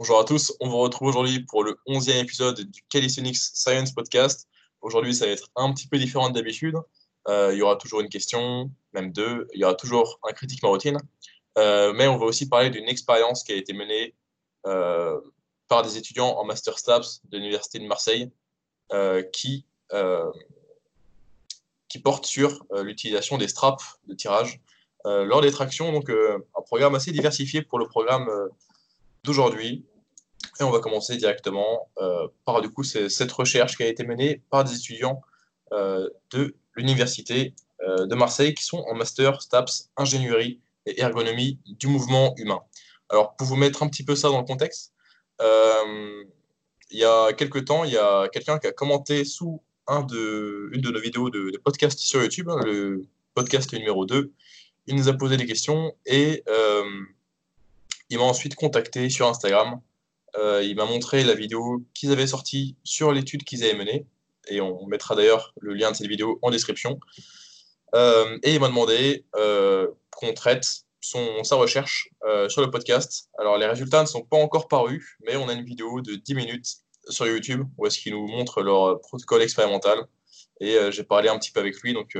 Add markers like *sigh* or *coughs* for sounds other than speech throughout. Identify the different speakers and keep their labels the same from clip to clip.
Speaker 1: Bonjour à tous, on vous retrouve aujourd'hui pour le 11e épisode du Calisthenics Science Podcast. Aujourd'hui, ça va être un petit peu différent d'habitude. Euh, il y aura toujours une question, même deux. Il y aura toujours un critique routine. Euh, mais on va aussi parler d'une expérience qui a été menée euh, par des étudiants en Master Stabs de l'Université de Marseille qui porte sur l'utilisation des straps de tirage lors des tractions. Donc, un programme assez diversifié pour le programme d'aujourd'hui. Et on va commencer directement euh, par du coup cette recherche qui a été menée par des étudiants euh, de l'université euh, de Marseille qui sont en master STAPS ingénierie et ergonomie du mouvement humain. Alors pour vous mettre un petit peu ça dans le contexte, il y a quelques temps, il y a quelqu'un qui a commenté sous une de nos vidéos de, podcast sur YouTube, hein, le podcast numéro 2. Il nous a posé des questions et il m'a ensuite contacté sur Instagram. Euh, il m'a montré la vidéo qu'ils avaient sortie sur l'étude qu'ils avaient menée. Et on mettra d'ailleurs le lien de cette vidéo en description. Euh, et il m'a demandé euh, qu'on traite son, sa recherche sur le podcast. Alors, les résultats ne sont pas encore parus, mais on a une vidéo de 10 minutes sur YouTube où est-ce qu'ils nous montrent leur protocole expérimental. Et j'ai parlé un petit peu avec lui. Donc,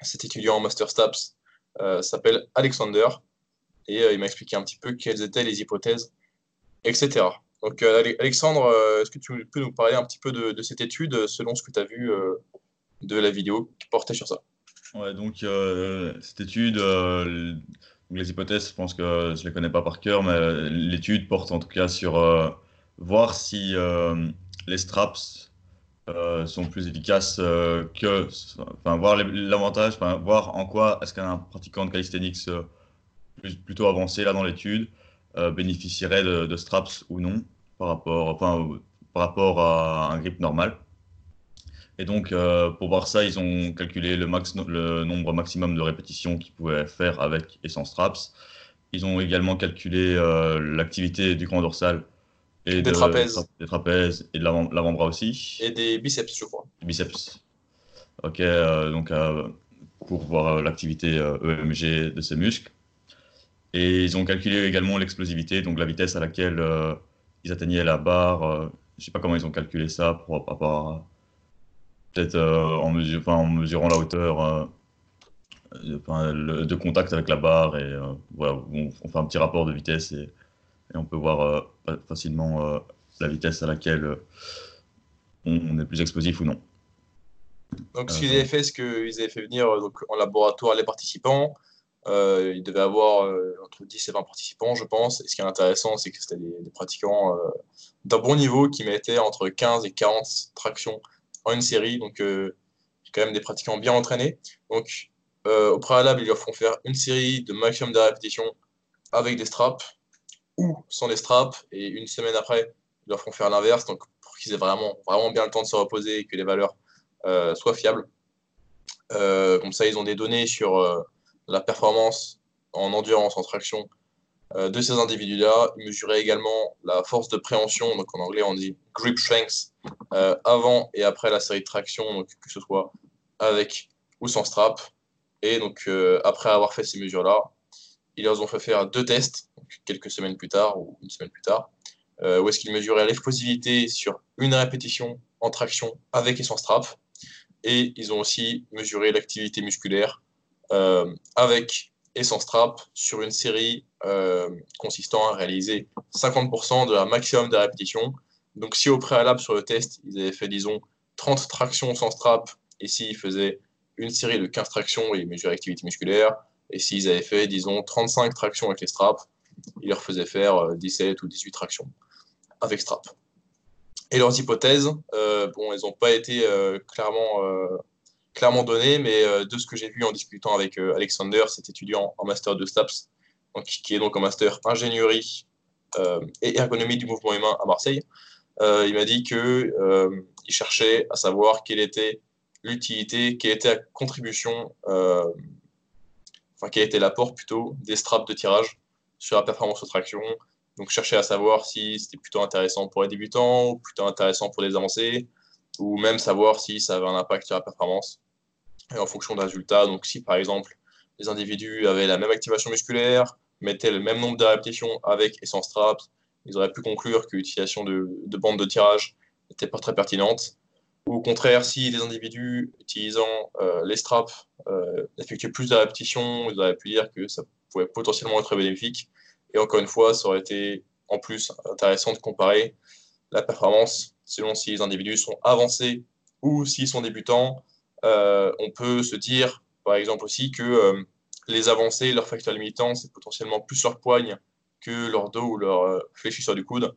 Speaker 1: cet étudiant en Master Staps s'appelle Alexander et il m'a expliqué un petit peu quelles étaient les hypothèses, etc. Donc, euh, Alexandre, euh, est-ce que tu peux nous parler un petit peu de, cette étude selon ce que tu as vu de la vidéo qui portait sur ça?
Speaker 2: Ouais, donc cette étude, les hypothèses, je pense que je ne les connais pas par cœur, mais l'étude porte en tout cas sur voir si les straps sont plus efficaces que. Enfin, voir l'avantage, voir en quoi est-ce qu'un pratiquant de calisthenics plutôt avancé là dans l'étude euh, bénéficierait de, straps ou non par rapport, enfin, par rapport à un grip normal. Et donc, euh, pour voir ça, ils ont calculé le, max, le nombre maximum de répétitions qu'ils pouvaient faire avec et sans straps. Ils ont également calculé euh, l'activité du grand dorsal
Speaker 1: et des trapèzes.
Speaker 2: Des trapèzes et de l'avant-bras aussi.
Speaker 1: Et des biceps, je crois.
Speaker 2: Biceps. Ok, donc pour voir l'activité EMG e de ces muscles. Et ils ont calculé également l'explosivité, donc la vitesse à laquelle euh, ils atteignaient la barre. Euh, je ne sais pas comment ils ont calculé ça pour rapport peut-être euh, en, mesure, en, mesurant la hauteur de contact avec la barre. Et voilà, on, fait un petit rapport de vitesse et, on peut voir facilement la vitesse à laquelle on, est plus explosif ou non.
Speaker 1: Donc, ce qu'ils avaient fait, c'est qu'ils avaient fait venir donc, en laboratoire les participants. Euh, il devait avoir euh, entre 10 et 20 participants, je pense. Et ce qui est intéressant, c'est que c'était des, pratiquants euh, d'un bon niveau qui mettaient entre 15 et 40 tractions en une série. Donc, quand même des pratiquants bien entraînés. Donc, au préalable, ils leur font faire une série de maximum de répétitions avec des straps ou sans des straps. Et une semaine après, ils leur font faire l'inverse. Donc, pour qu'ils aient vraiment, vraiment bien le temps de se reposer et que les valeurs soient fiables. comme ça, ils ont des données sur la performance en endurance, en traction euh, de ces individus-là. Ils mesuraient également la force de préhension, donc en anglais on dit grip strength, euh, avant et après la série de traction, que ce soit avec ou sans strap. Et donc euh, après avoir fait ces mesures-là, ils leur ont fait faire deux tests, quelques semaines plus tard ou une semaine plus tard, où est-ce qu'ils mesuraient l'explosivité sur une répétition en traction avec et sans strap. Et ils ont aussi mesuré l'activité musculaire avec et sans strap sur une série euh, consistant à réaliser 50% de la maximum de répétitions. Donc si au préalable sur le test, ils avaient fait, disons, 30 tractions sans strap, et s'ils faisaient une série de 15 tractions et ils mesuraient l'activité musculaire, et s'ils avaient fait, disons, 35 tractions avec les straps, ils leur faisaient faire 17 euh, ou 18 tractions avec strap. Et leurs hypothèses, bon, elles n'ont pas été clairement clairement donné, mais euh, de ce que j'ai vu en discutant avec euh, Alexander, cet étudiant en master de STAPS, donc, qui est donc en master ingénierie euh, et ergonomie du mouvement humain à Marseille, il m'a dit qu'il il cherchait à savoir quelle était l'utilité, quelle était la contribution, enfin quel était l'apport plutôt des straps de tirage sur la performance de traction. Donc chercher à savoir si c'était plutôt intéressant pour les débutants ou plutôt intéressant pour les avancés, ou même savoir si ça avait un impact sur la performance et en fonction des résultats. Donc, si par exemple les individus avaient la même activation musculaire, mettaient le même nombre de répétitions avec et sans straps, ils auraient pu conclure que l'utilisation de, de bandes de tirage n'était pas très pertinente. Ou au contraire, si les individus utilisant euh, les straps euh, effectuaient plus de répétitions, ils auraient pu dire que ça pouvait potentiellement être bénéfique. Et encore une fois, ça aurait été en plus intéressant de comparer la performance selon si les individus sont avancés ou s'ils sont débutants. Euh, on peut se dire, par exemple aussi, que euh, les avancés, leur facteur limitant, c'est potentiellement plus leur poigne que leur dos ou leur euh, fléchisseur du coude,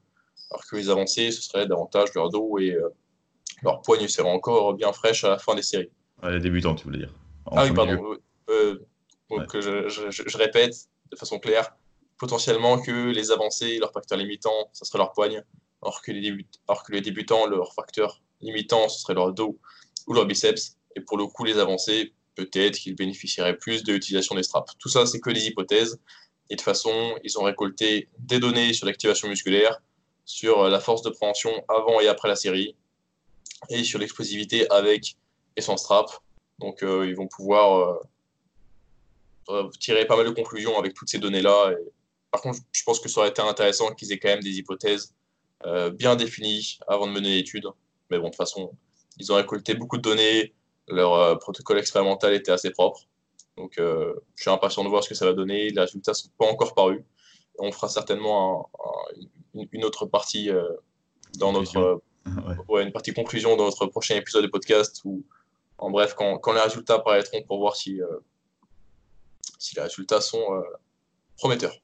Speaker 1: alors que les avancés, ce serait davantage leur dos et leur poigne serait encore bien fraîche à la fin des séries.
Speaker 2: les débutants, tu voulais dire.
Speaker 1: ah oui, pardon. donc, je, répète de façon claire, potentiellement que les avancés, leur facteur limitant, ce serait leur poigne, alors que les, alors que les débutants, leur facteur limitant, ce serait leur dos ou leur biceps. Et pour le coup, les avancés, peut-être qu'ils bénéficieraient plus de l'utilisation des straps. Tout ça, c'est que des hypothèses. Et de toute façon, ils ont récolté des données sur l'activation musculaire, sur la force de préhension avant et après la série, et sur l'explosivité avec et sans strap. Donc, euh, ils vont pouvoir euh, tirer pas mal de conclusions avec toutes ces données-là. Par contre, je pense que ça aurait été intéressant qu'ils aient quand même des hypothèses euh, bien définies avant de mener l'étude. Mais bon, de toute façon, ils ont récolté beaucoup de données, leur euh, protocole expérimental était assez propre. Donc, euh, je suis impatient de voir ce que ça va donner. Les résultats ne sont pas encore parus. On fera certainement une, autre partie euh, dans notre. Ouais. une partie conclusion dans notre prochain épisode de podcast. Ou, en bref, quand, quand les résultats apparaîtront pour voir si, si les résultats sont prometteurs.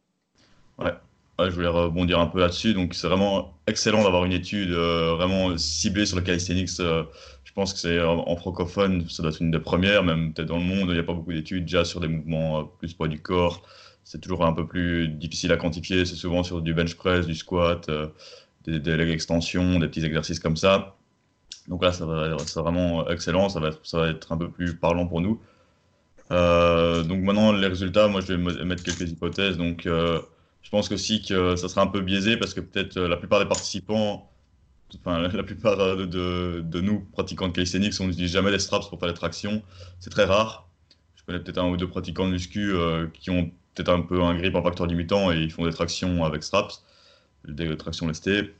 Speaker 2: Ouais. Je voulais rebondir un peu là-dessus. Donc, c'est vraiment excellent d'avoir une étude vraiment ciblée sur le calisthenics je pense que c'est en francophone, ça doit être une des premières, même peut-être dans le monde, il n'y a pas beaucoup d'études déjà sur des mouvements euh, plus poids du corps. C'est toujours un peu plus difficile à quantifier, c'est souvent sur du bench press, du squat, euh, des, des extensions, des petits exercices comme ça. Donc là, ça va être vraiment excellent, ça va être, ça va être un peu plus parlant pour nous. Euh, donc maintenant, les résultats, moi je vais mettre quelques hypothèses. Donc je pense aussi que ça sera un peu biaisé parce que peut-être la plupart des participants enfin, la plupart de, de, nous, pratiquants de calisthenics, on n'utilise jamais les straps pour faire les tractions. C'est très rare. Je connais peut-être un ou deux pratiquants de muscu euh, qui ont peut-être un peu un grip en facteur limitant et ils font des tractions avec straps, des tractions lestées.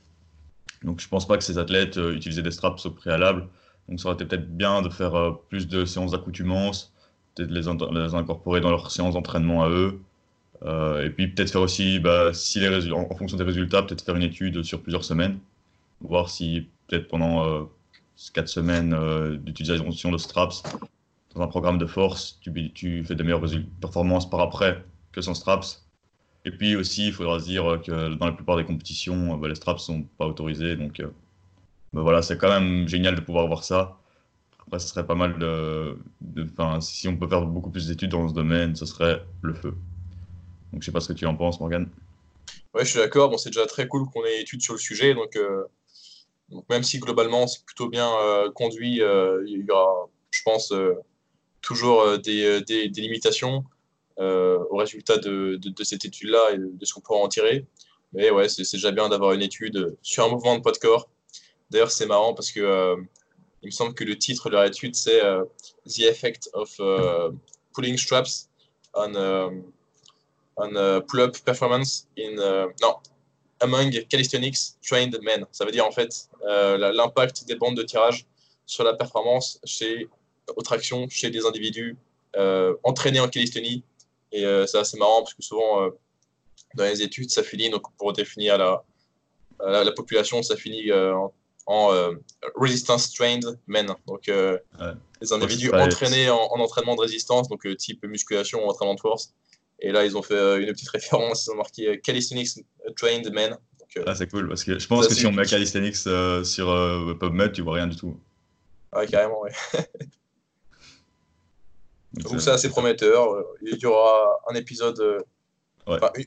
Speaker 2: Donc je pense pas que ces athlètes euh, utilisaient des straps au préalable. Donc ça aurait été peut-être bien de faire euh, plus de séances d'accoutumance, peut-être les, les, incorporer dans leurs séances d'entraînement à eux. Et puis peut-être faire aussi, bah, si les en, en fonction des résultats, peut-être faire une étude sur plusieurs semaines voir si peut-être pendant euh, 4 semaines euh, d'utilisation de straps, dans un programme de force, tu, fais des meilleures performances par après que sans straps. Et puis aussi, il faudra se dire que dans la plupart des compétitions, euh, bah, les straps ne sont pas autorisés. Donc euh, bah, voilà, c'est quand même génial de pouvoir voir ça. Après, ce serait pas mal de. de si on peut faire beaucoup plus d'études dans ce domaine, ce serait le feu. Donc je sais pas ce que tu en penses, Morgan.
Speaker 1: Ouais, je suis d'accord. Bon, c'est déjà très cool qu'on ait études sur le sujet. Donc, donc, même si globalement c'est plutôt bien euh, conduit, euh, il y aura, je pense, euh, toujours des, des, limitations au résultat de, de, cette étude-là et de ce qu'on pourra en tirer. Mais ouais, c'est déjà bien d'avoir une étude sur un mouvement de poids de corps. D'ailleurs, c'est marrant parce que il me semble que le titre de leur étude, c'est The Effect of Pulling Straps on, on Pull-Up Performance in. non, among calisthenics trained men. Ça veut dire en fait euh, l'impact des bandes de tirage sur la performance chez, aux tractions chez des individus euh, entraînés en calisthénie. Et euh, c'est assez marrant parce que souvent dans les études, ça finit, donc pour définir la, la, population, ça finit en, resistance trained men. Donc les individus entraînés en, en, entraînement de résistance, donc type musculation ou entraînement de force. Et là, ils ont fait euh, une petite référence, ils ont marqué euh, Calisthenics Trained Men.
Speaker 2: Euh, ah, c'est cool, parce que je pense que si on met Calisthenics sur PubMed, tu vois rien du tout.
Speaker 1: Ah, carrément, ouais. Donc, c'est assez prometteur. Il y aura un épisode,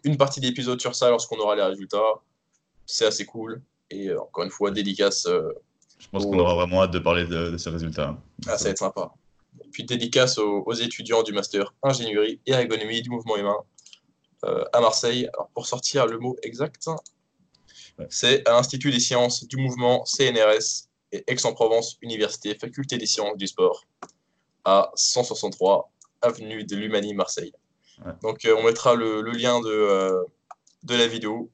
Speaker 1: une partie d'épisode sur ça lorsqu'on aura les résultats. C'est assez cool. Et encore une fois, dédicace.
Speaker 2: je pense qu'on aura vraiment hâte de parler de, de ces résultats.
Speaker 1: Ah, ça va être sympa puis dédicace aux, étudiants du master ingénierie et ergonomie du mouvement humain euh, à Marseille. Alors pour sortir le mot exact, c'est à l'Institut des sciences du mouvement CNRS et Aix-en-Provence Université Faculté des sciences du sport à 163 avenue de l'Humanie Marseille. Donc euh, on mettra le, lien de, euh, de la vidéo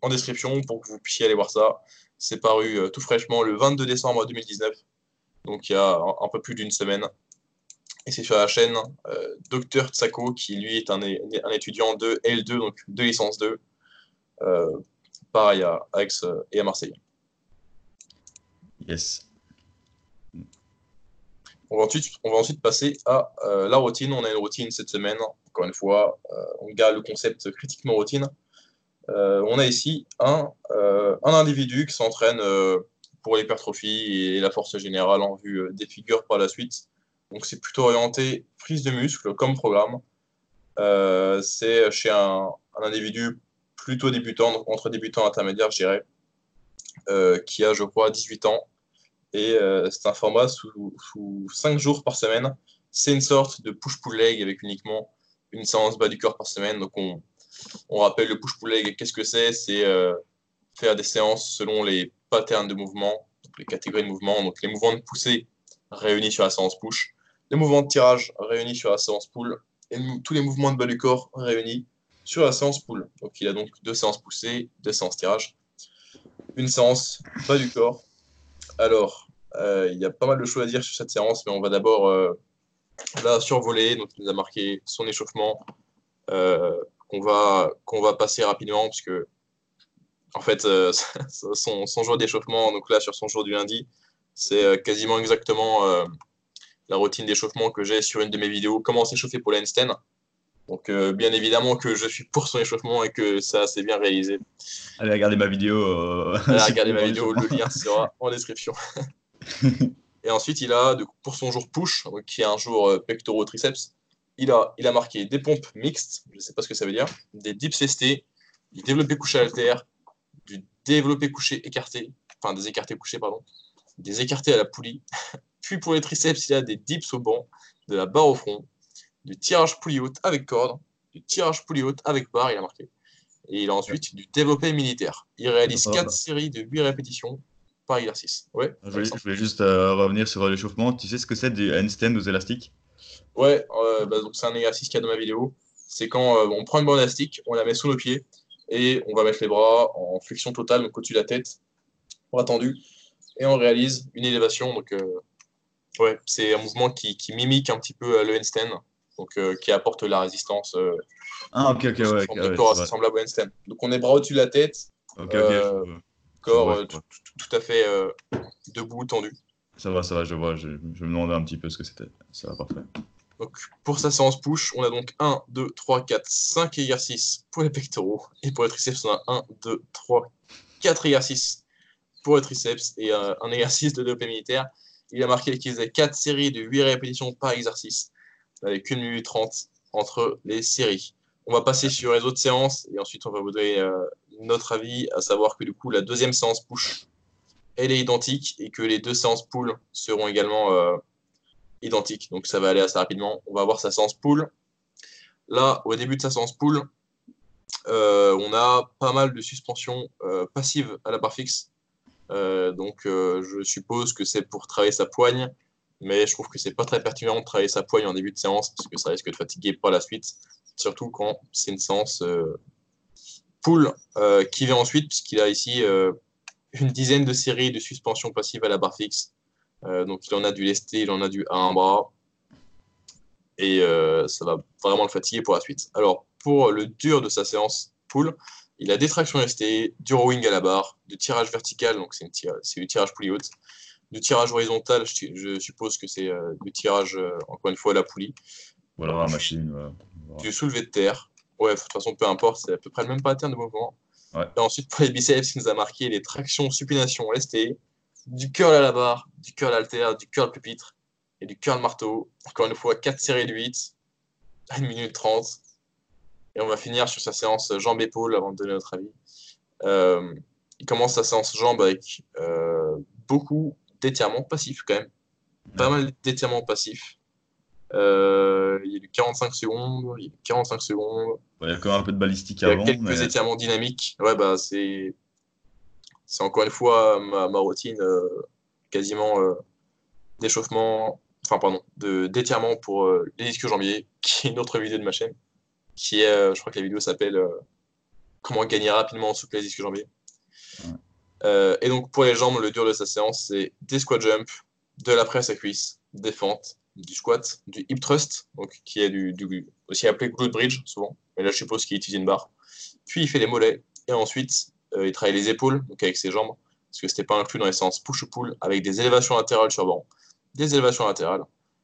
Speaker 1: en description pour que vous puissiez aller voir ça. C'est paru tout fraîchement le 22 décembre 2019, donc il y a un, peu plus d'une semaine. Et c'est sur la chaîne Dr Tsako, qui lui est un, un, étudiant de L2, donc de licence 2, pareil à Aix et à Marseille.
Speaker 2: Yes.
Speaker 1: On va ensuite, on va ensuite passer à euh, la routine. On a une routine cette semaine. Encore une fois, euh, on garde le concept critiquement routine. Euh, on a ici un, un individu qui s'entraîne pour l'hypertrophie et la force générale en vue des figures par la suite. Donc c'est plutôt orienté prise de muscle comme programme. c'est chez un, individu plutôt débutant, entre débutant et intermédiaire, je dirais, qui a, je crois, 18 ans et euh, c'est un format sous, sous 5 jours par semaine. C'est une sorte de push-pull leg avec uniquement une séance bas du corps par semaine. Donc on, on rappelle le push-pull leg, qu'est-ce que c'est? C'est euh, faire des séances selon les patterns de mouvement, donc les catégories de mouvement, donc les mouvements de poussée réunis sur la séance push, les mouvements de tirage réunis sur la séance pull, et tous les mouvements de bas du corps réunis sur la séance pull. Donc il a donc deux séances poussées, deux séances tirage, une séance bas du corps alors, euh, il y a pas mal de choses à dire sur cette séance, mais on va d'abord euh, la survoler. Donc, il nous a marqué son échauffement euh, qu'on va, va passer rapidement, puisque en fait, *laughs* son, jour d'échauffement, donc là, sur son jour du lundi, c'est quasiment exactement la routine d'échauffement que j'ai sur une de mes vidéos, comment s'échauffer pour l'Einstein. Donc, bien évidemment que je suis pour son échauffement et que ça, c'est bien réalisé.
Speaker 2: Allez regarder ma vidéo.
Speaker 1: Euh... Allez *laughs* regarder ma vidéo, le lien *laughs* sera en description. *laughs* et ensuite, il a, pour son jour push, qui est un jour euh, pectoraux triceps, il a, il a marqué des pompes mixtes, je ne sais pas ce que ça veut dire, des dips ST, du développé couché alter, du développé couché écarté, enfin des écartés couchés, pardon, des écartés à la poulie. Puis pour les triceps, il a des dips au banc, de la barre au front, du tirage poulie haute avec corde, du tirage poulie haute avec barre, il a marqué. Et il a ensuite du développé militaire. Il réalise 4 séries de 8 répétitions par exercice. Ouais,
Speaker 2: je, voulais, juste euh, revenir sur l'échauffement. Tu sais ce que c'est du handstand aux élastiques?
Speaker 1: Ouais, euh, bah, c'est un exercice qu'il y a dans ma vidéo. C'est quand euh, on prend une bande élastique, on la met sous nos pieds et on va mettre les bras en flexion totale, donc au-dessus de la tête, bras tendus, et on réalise une élévation. Donc, ouais, c'est un mouvement qui, qui, mimique un petit peu le handstand donc euh, qui apporte la résistance. Euh,
Speaker 2: ah, ok, ok, ouais.
Speaker 1: Okay, corps assez semblable à Einstein. Donc on est bras au-dessus de la tête,
Speaker 2: Ok, euh,
Speaker 1: corps tout, à fait debout, tendu.
Speaker 2: Ça va, ça va, je vois. Je, je me demandais un petit peu ce que c'était. Ça va, parfait.
Speaker 1: Donc, pour sa séance push, on a donc 1, 2, 3, 4, 5 exercices pour les pectoraux. Et pour les triceps, on a 1, 2, 3, 4 exercices pour les triceps et un exercice de développé militaire. Il a marqué qu'il faisait 4 séries de 8 répétitions par exercice avec 1 minute 30 entre les séries. On va passer sur les autres séances et ensuite on va vous donner euh, notre avis, à savoir que du coup la deuxième séance push, elle est identique et que les deux séances pull seront également euh, identiques. Donc ça va aller assez rapidement. On va voir sa séance pull. Là, au début de sa séance pull, euh, on a pas mal de suspensions passives à la barre fixe. Donc je suppose que c'est pour travailler sa poigne mais je trouve que c'est pas très pertinent de travailler sa poigne en début de séance parce que ça risque de fatiguer par la suite, surtout quand c'est une séance euh, pull euh, qui vient ensuite, puisqu'il a ici euh, une dizaine de séries de suspension passive à la barre fixe. donc il en a du lesté, il en a du à un bras, et ça va vraiment le fatiguer pour la suite. Alors pour le dur de sa séance pull, il a des tractions lestées, du rowing à la barre, du tirage vertical, donc c'est du tirage poulie haute, du tirage horizontal, je, suppose que c'est euh, du tirage, euh, encore une fois, à la poulie.
Speaker 2: Voilà, la machine.
Speaker 1: Du soulevé de terre. Ouais, de toute façon, peu importe, c'est à peu près le même pattern de mouvement. Et ensuite, pour les biceps, il nous a marqué les tractions, supination, lesté, du curl à la barre, du curl alter, du curl pupitre et du curl marteau. Encore une fois, 4 séries de 8 à 1 minute 30. Et on va finir sur sa séance jambes-épaules avant de donner notre avis. Euh, il commence sa séance jambes avec beaucoup d'étirement passif quand même. Pas mal d'étirements passifs. Euh, il y a du 45 secondes, il y a 45 secondes.
Speaker 2: il y a quand même un peu de balistique avant.
Speaker 1: Il y a quelques étirements dynamiques. Ouais, bah, c'est, c'est encore une fois ma, ma routine euh, quasiment euh, d'échauffement, enfin, pardon, de, d'étirement pour les disques jambiers, qui est une autre vidéo de ma chaîne. Qui est, je crois que la vidéo s'appelle comment gagner rapidement en souplesse disque jambier. Euh, et donc pour les jambes, le dur de sa séance, c'est des squat jump, de la presse à cuisse, des fentes, du squat, du hip thrust, donc qui est du, aussi appelé glute bridge souvent, mais là je suppose qu'il utilise une barre. Puis il fait les mollets. Et ensuite euh, il travaille les épaules, donc avec ses jambes, parce que c'était pas inclus dans les séances push-pull, avec des élévations latérales sur banc, des élévations latérales,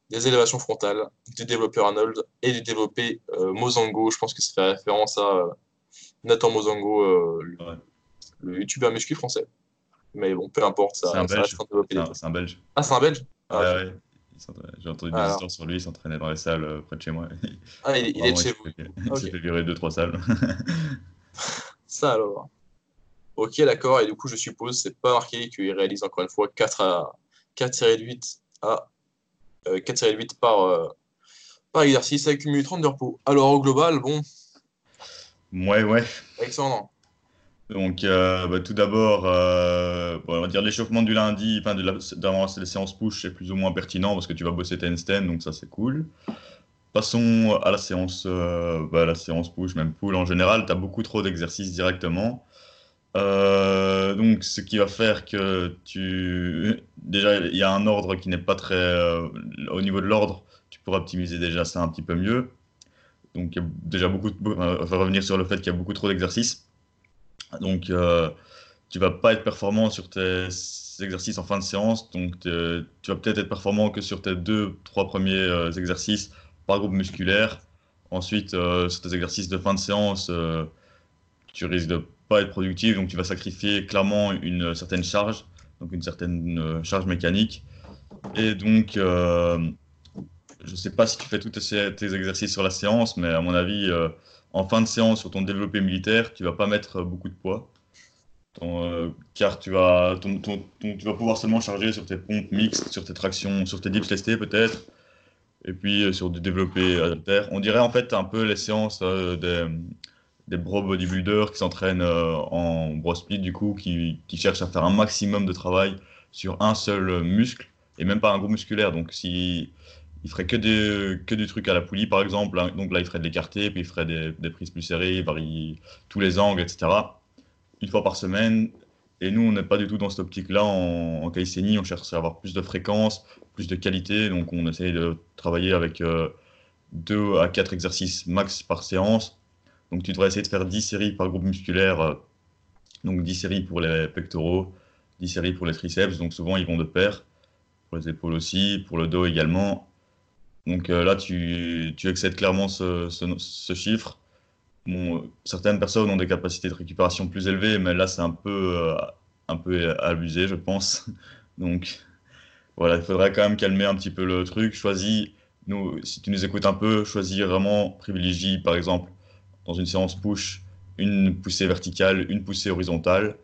Speaker 1: des élévations frontales, du développeur Arnold et du développé euh, Mozango. Je pense que ça fait référence à euh, Nathan Mozango, euh, le, youtubeur muscu français. Mais bon, peu importe,
Speaker 2: ça, c'est un, belge. C'est un, belge.
Speaker 1: Ah, c'est un belge?
Speaker 2: Ah, ouais, J'ai entendu des histoires sur lui, il s'entraînait dans les salles près de chez moi.
Speaker 1: Ah, il, est de chez vous.
Speaker 2: il s'est fait virer 2-3 salles. *laughs*
Speaker 1: ça alors. Ok, d'accord. Et du coup, je suppose, c'est pas marqué qu'il réalise encore une fois 4 à 4 séries de 8 à 4 séries de 8 par, euh, par exercice minute 30 de repos. Alors au global, bon.
Speaker 2: Ouais, ouais.
Speaker 1: Alexandre.
Speaker 2: Donc, euh, bah, tout d'abord, euh, on va dire l'échauffement du lundi, enfin, d'avant les séances push, c'est plus ou moins pertinent parce que tu vas bosser stand, donc ça c'est cool. Passons à la séance, bah, la séance push, même pull en général. Tu as beaucoup trop d'exercices directement. Euh, donc, ce qui va faire que tu. Déjà, il y a un ordre qui n'est pas très. Euh, au niveau de l'ordre, tu pourras optimiser déjà ça un petit peu mieux. Donc, il y a déjà beaucoup. De... On va revenir sur le fait qu'il y a beaucoup trop d'exercices. Donc, euh, tu vas pas être performant sur tes exercices en fin de séance. Donc, tu vas peut-être être performant que sur tes deux, trois premiers euh, exercices par groupe musculaire. Ensuite, sur tes exercices de fin de séance, tu risques de pas être productif, donc tu vas sacrifier clairement une certaine charge, donc une certaine euh, charge mécanique. Et donc, euh, je sais pas si tu fais tous tes, exercices sur la séance, mais à mon avis, euh, en fin de séance, sur ton développé militaire, tu vas pas mettre beaucoup de poids. car tu vas, tu vas pouvoir seulement charger sur tes pompes mixtes, sur tes tractions, sur tes dips lestés peut-être, et puis sur du développé alter. On dirait en fait un peu les séances des, des bro bodybuilders qui s'entraînent euh, en bro split, du coup, qui, qui, cherchent à faire un maximum de travail sur un seul muscle et même pas un groupe musculaire. Donc, si il ferait que, des, que du truc à la poulie, par exemple, hein, donc là, il ferait de l'écarté, puis il ferait des, des, prises plus serrées, il varie tous les angles, etc. Une fois par semaine. Et nous, on n'est pas du tout dans cette optique-là en, en on cherche à avoir plus de fréquence, plus de qualité. Donc, on essaye de travailler avec euh, deux à quatre exercices max par séance donc tu devrais essayer de faire 10 séries par groupe musculaire, euh, donc 10 séries pour les pectoraux, 10 séries pour les triceps, donc souvent ils vont de pair, pour les épaules aussi, pour le dos également. Donc euh, là, tu, tu, excèdes clairement ce, ce, chiffre. Bon, certaines personnes ont des capacités de récupération plus élevées, mais là, c'est un peu, euh, un peu abusé, je pense. *laughs* Donc voilà, il faudrait quand même calmer un petit peu le truc. Choisis, nous, si tu nous écoutes un peu, choisis vraiment, privilégie par exemple dans une séance push, une poussée verticale, une poussée horizontale.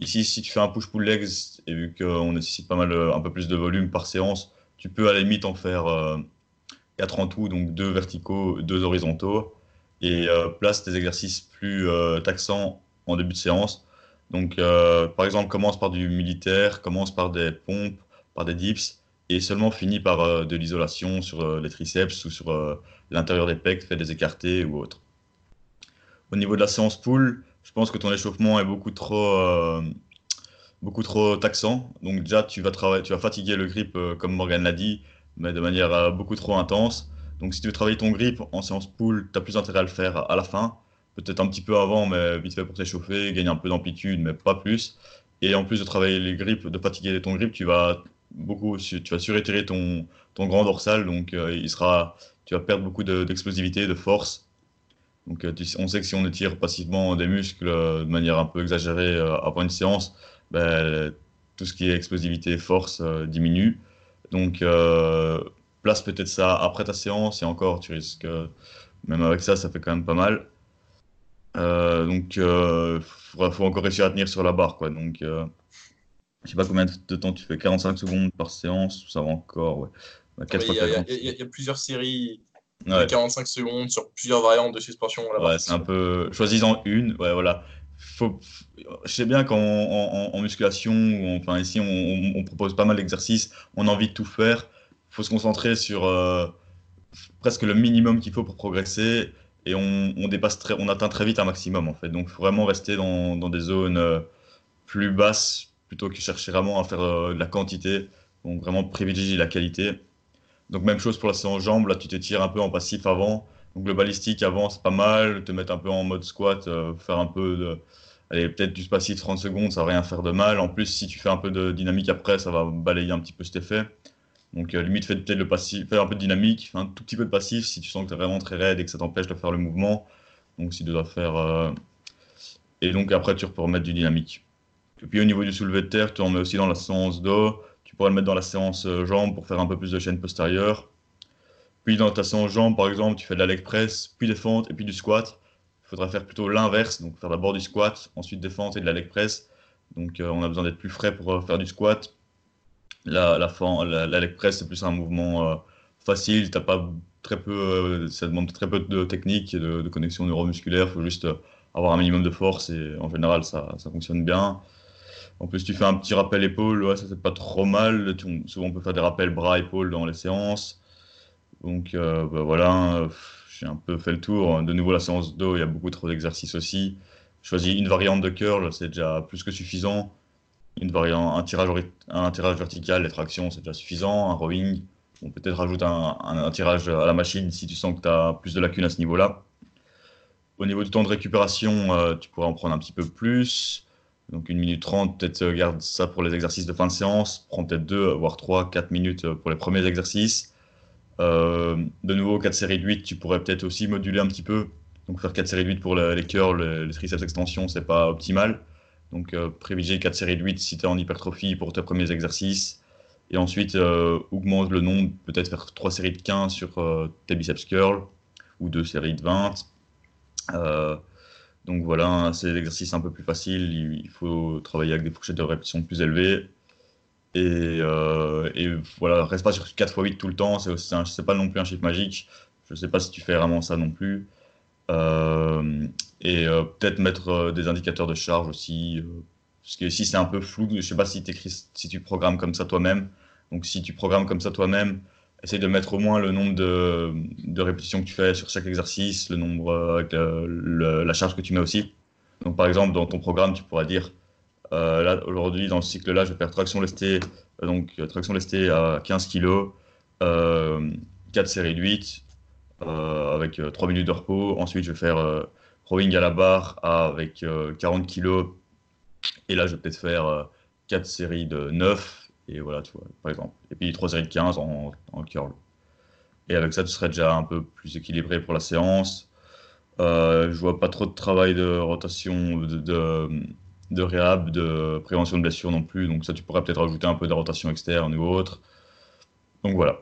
Speaker 2: Ici, si tu fais un push-pull legs, et vu qu'on nécessite pas mal, euh, un peu plus de volume par séance, tu peux à la limite en faire 4 euh, en tout, donc 2 verticaux, 2 horizontaux, et euh, place des exercices plus taxants en début de séance. Donc, par exemple, commence par du militaire, commence par des pompes, par des dips, et seulement finit par de l'isolation sur les triceps ou sur l'intérieur des pecs, fait des écartés ou autre au niveau de la séance pool, je pense que ton échauffement est beaucoup trop, euh, beaucoup trop taxant. Donc déjà, tu vas, travailler, tu vas fatiguer le grip, euh, comme Morgan l'a dit, mais de manière euh, beaucoup trop intense. Donc si tu veux travailler ton grip en séance pool, tu as plus intérêt à le faire à la fin. Peut-être un petit peu avant, mais vite fait pour t'échauffer, gagner un peu d'amplitude, mais pas plus. Et en plus de travailler les grips, de fatiguer ton grip, tu vas beaucoup, tu vas surétirer ton, ton grand dorsal, donc il sera, tu vas perdre beaucoup d'explosivité, de force donc, euh, on sait que si on étire passivement des muscles euh, de manière un peu exagérée euh, avant une séance, ben, tout ce qui est explosivité et force diminue. Donc, place peut-être ça après ta séance et encore, tu risques, même avec ça, ça fait quand même pas mal. donc, il faut encore réussir à tenir sur la barre. Quoi. Donc, je sais pas combien de temps tu fais, 45 secondes par séance, ça va encore.
Speaker 1: Il y, a plusieurs séries 45 secondes sur plusieurs variantes de suspension.
Speaker 2: Ouais, c'est un peu. Choisis-en une. Ouais, voilà. Faut... Je sais bien qu'en en, musculation, enfin ici, on, propose pas mal d'exercices, on a envie de tout faire. Il faut se concentrer sur euh, presque le minimum qu'il faut pour progresser et on, dépasse très, on atteint très vite un maximum en fait. Donc, il faut vraiment rester dans, des zones euh, plus basses plutôt que chercher vraiment à faire euh, de la quantité. Donc, vraiment privilégier la qualité. Donc, même chose pour la séance jambes. Là, tu t'étires un peu en passif avant. Donc, le balistique avant, c'est pas mal. Te mettre un peu en mode squat, euh, faire un peu de. Allez, peut-être du passif 30 secondes, ça va rien faire de mal. En plus, si tu fais un peu de dynamique après, ça va balayer un petit peu cet effet. Donc, euh, limite, fais peut-être le passif, fais un peu de dynamique, un tout petit peu de passif si tu sens que tu es vraiment très raide et que ça t'empêche de faire le mouvement. Donc, si tu dois faire. Euh, et donc, après, tu peux remettre du dynamique. Et puis, au niveau du soulevé de terre, tu en mets aussi dans la séance dos. Pourrais le mettre dans la séance euh, jambes pour faire un peu plus de chaîne postérieure. Puis, dans ta séance jambes, par exemple, tu fais de la leg press, puis des fentes et puis du squat. Il faudra faire plutôt l'inverse, donc faire d'abord du squat, ensuite des fentes et de la leg press. Donc, on a besoin d'être plus frais pour faire du squat la, la, la, leg press, c'est plus un mouvement euh, facile. As pas très peu, euh, ça demande très peu de technique et de, connexion neuromusculaire. Il faut juste euh, avoir un minimum de force et en général, ça, fonctionne bien. En plus, tu fais un petit rappel épaule, ouais, ça c'est pas trop mal. souvent, on peut faire des rappels bras-épaules dans les séances. Donc bah, voilà, j'ai un peu fait le tour. De nouveau, la séance dos, il y a beaucoup trop d'exercices aussi. Choisis une variante de curl, c'est déjà plus que suffisant une variante, un tirage, vertical, les tractions, c'est déjà suffisant. Un rowing, on peut peut-être rajouter un, un, tirage à la machine si tu sens que tu as plus de lacunes à ce niveau-là. Au niveau du temps de récupération, euh, tu pourrais en prendre un petit peu plus. Donc une minute trente, peut-être euh, garde ça pour les exercices de fin de séance. Prends peut-être deux, voire trois, quatre minutes euh, pour les premiers exercices. de nouveau, 4 séries de 8, tu pourrais peut-être aussi moduler un petit peu. Donc faire 4 séries de 8 pour les, curls, les, les triceps extension, c'est pas optimal. Donc, euh, privilégier 4 séries de 8 si tu es en hypertrophie pour tes premiers exercices. Et ensuite, euh, augmente le nombre, peut-être faire 3 séries de 15 sur euh, tes biceps curls ou 2 séries de 20. Donc voilà, c'est l'exercice un peu plus facile. Il, faut travailler avec des fourchettes de répétition plus élevées. Et, et, voilà, reste pas sur 4 x 8 tout le temps. C'est pas non plus un chiffre magique. Je sais pas si tu fais vraiment ça non plus. Euh, et euh, peut-être mettre euh, des indicateurs de charge aussi. parce que si c'est un peu flou, je ne sais pas si, si tu programmes comme ça toi-même. Donc si tu programmes comme ça toi-même, essaye de mettre au moins le nombre de, répétitions que tu fais sur chaque exercice, le nombre avec la charge que tu mets aussi. Donc par exemple, dans ton programme, tu pourras dire là aujourd'hui dans ce cycle-là, je vais faire traction lestée, donc traction lestée à 15 kg, 4 séries de 8, euh, avec 3 euh, minutes de repos. Ensuite, je vais faire euh, rowing à la barre avec 40 kg. Et là, je vais peut-être faire 4 séries de 9. Et voilà, tu vois, par exemple. Et puis 3 séries de 15 en, en curl. Et avec ça, tu serais déjà un peu plus équilibré pour la séance. Euh, je vois pas trop de travail de rotation, de, de, de, réhab, de prévention de blessure non plus. Donc ça, tu pourrais peut-être rajouter un peu de rotation externe ou autre. Donc voilà.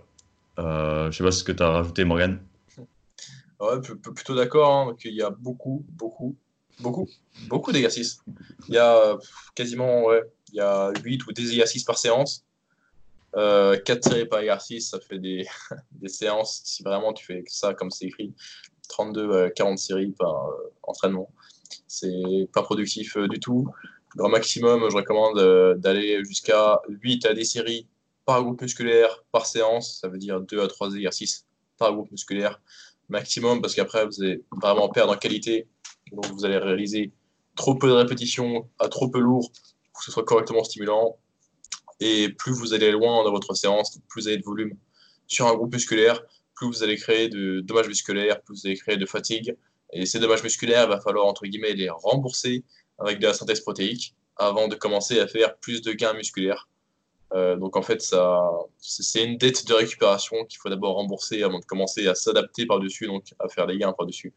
Speaker 2: Euh, je sais pas ce que tu as rajouté, Morgan.
Speaker 1: Ouais, plutôt d'accord. Hein, il y a beaucoup, beaucoup, beaucoup, beaucoup d'exercices. Il y a quasiment ouais, il y a 8 ou 10 exercices par séance. Euh, 4 séries par exercice, ça fait *laughs* des, séances. Si vraiment tu fais ça comme c'est écrit, 32 40 séries par euh, entraînement. C'est pas productif euh, du tout. Grand maximum, je recommande euh, d'aller jusqu'à 8 à 10 séries par groupe musculaire par séance. Ça veut dire 2 à 3 exercices par groupe musculaire maximum parce qu'après, vous allez vraiment perdre en qualité. Donc, vous allez réaliser trop peu de répétitions à trop peu lourd que ce soit correctement stimulant. Et plus vous allez loin dans votre séance, plus vous avez de volume sur un groupe musculaire, plus vous allez créer de dommages musculaires, plus vous allez créer de fatigue. Et ces dommages musculaires, il va falloir entre guillemets les rembourser avec de la synthèse protéique avant de commencer à faire plus de gains musculaires. Euh, donc en fait, c'est une dette de récupération qu'il faut d'abord rembourser avant de commencer à s'adapter par-dessus, donc à faire des gains par-dessus.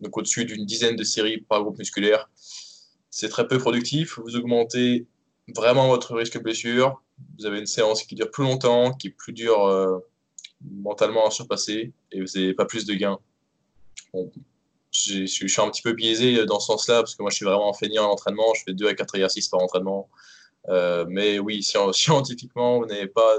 Speaker 1: Donc au-dessus d'une dizaine de séries par groupe musculaire, c'est très peu productif. Vous augmentez vraiment votre risque blessure. Vous avez une séance qui dure plus longtemps, qui est plus dure euh, mentalement à surpasser, et vous n'avez pas plus de gains. je, suis un petit peu biaisé dans ce sens-là, parce que moi je suis vraiment feignant en entraînement, je fais 2 à 4 exercices par entraînement. Euh, mais oui, *laughs* scientifiquement, vous n'avez pas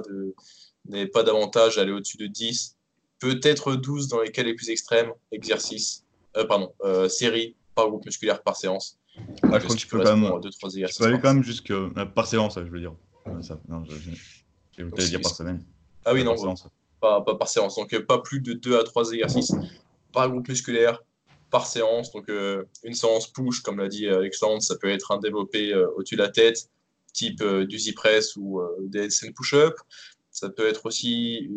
Speaker 1: pas d'avantage à aller au-dessus de 10, peut-être 12 dans les cas les plus extrêmes, exercices, euh, pardon, séries par groupe musculaire par séance.
Speaker 2: Ah, je crois que tu peux quand même, deux, trois tu peux aller quand même jusque par séance, je veux dire. Ça, non, je, je, je dire par semaine.
Speaker 1: Ah oui, non, pas, pas, par séance. Donc pas plus de 2 à 3 exercices par groupe musculaire par séance. Donc, une séance push, comme l'a dit Alexandre, ça peut être un développé au-dessus de la tête, type du Z-press ou des SN push-up. Ça peut être aussi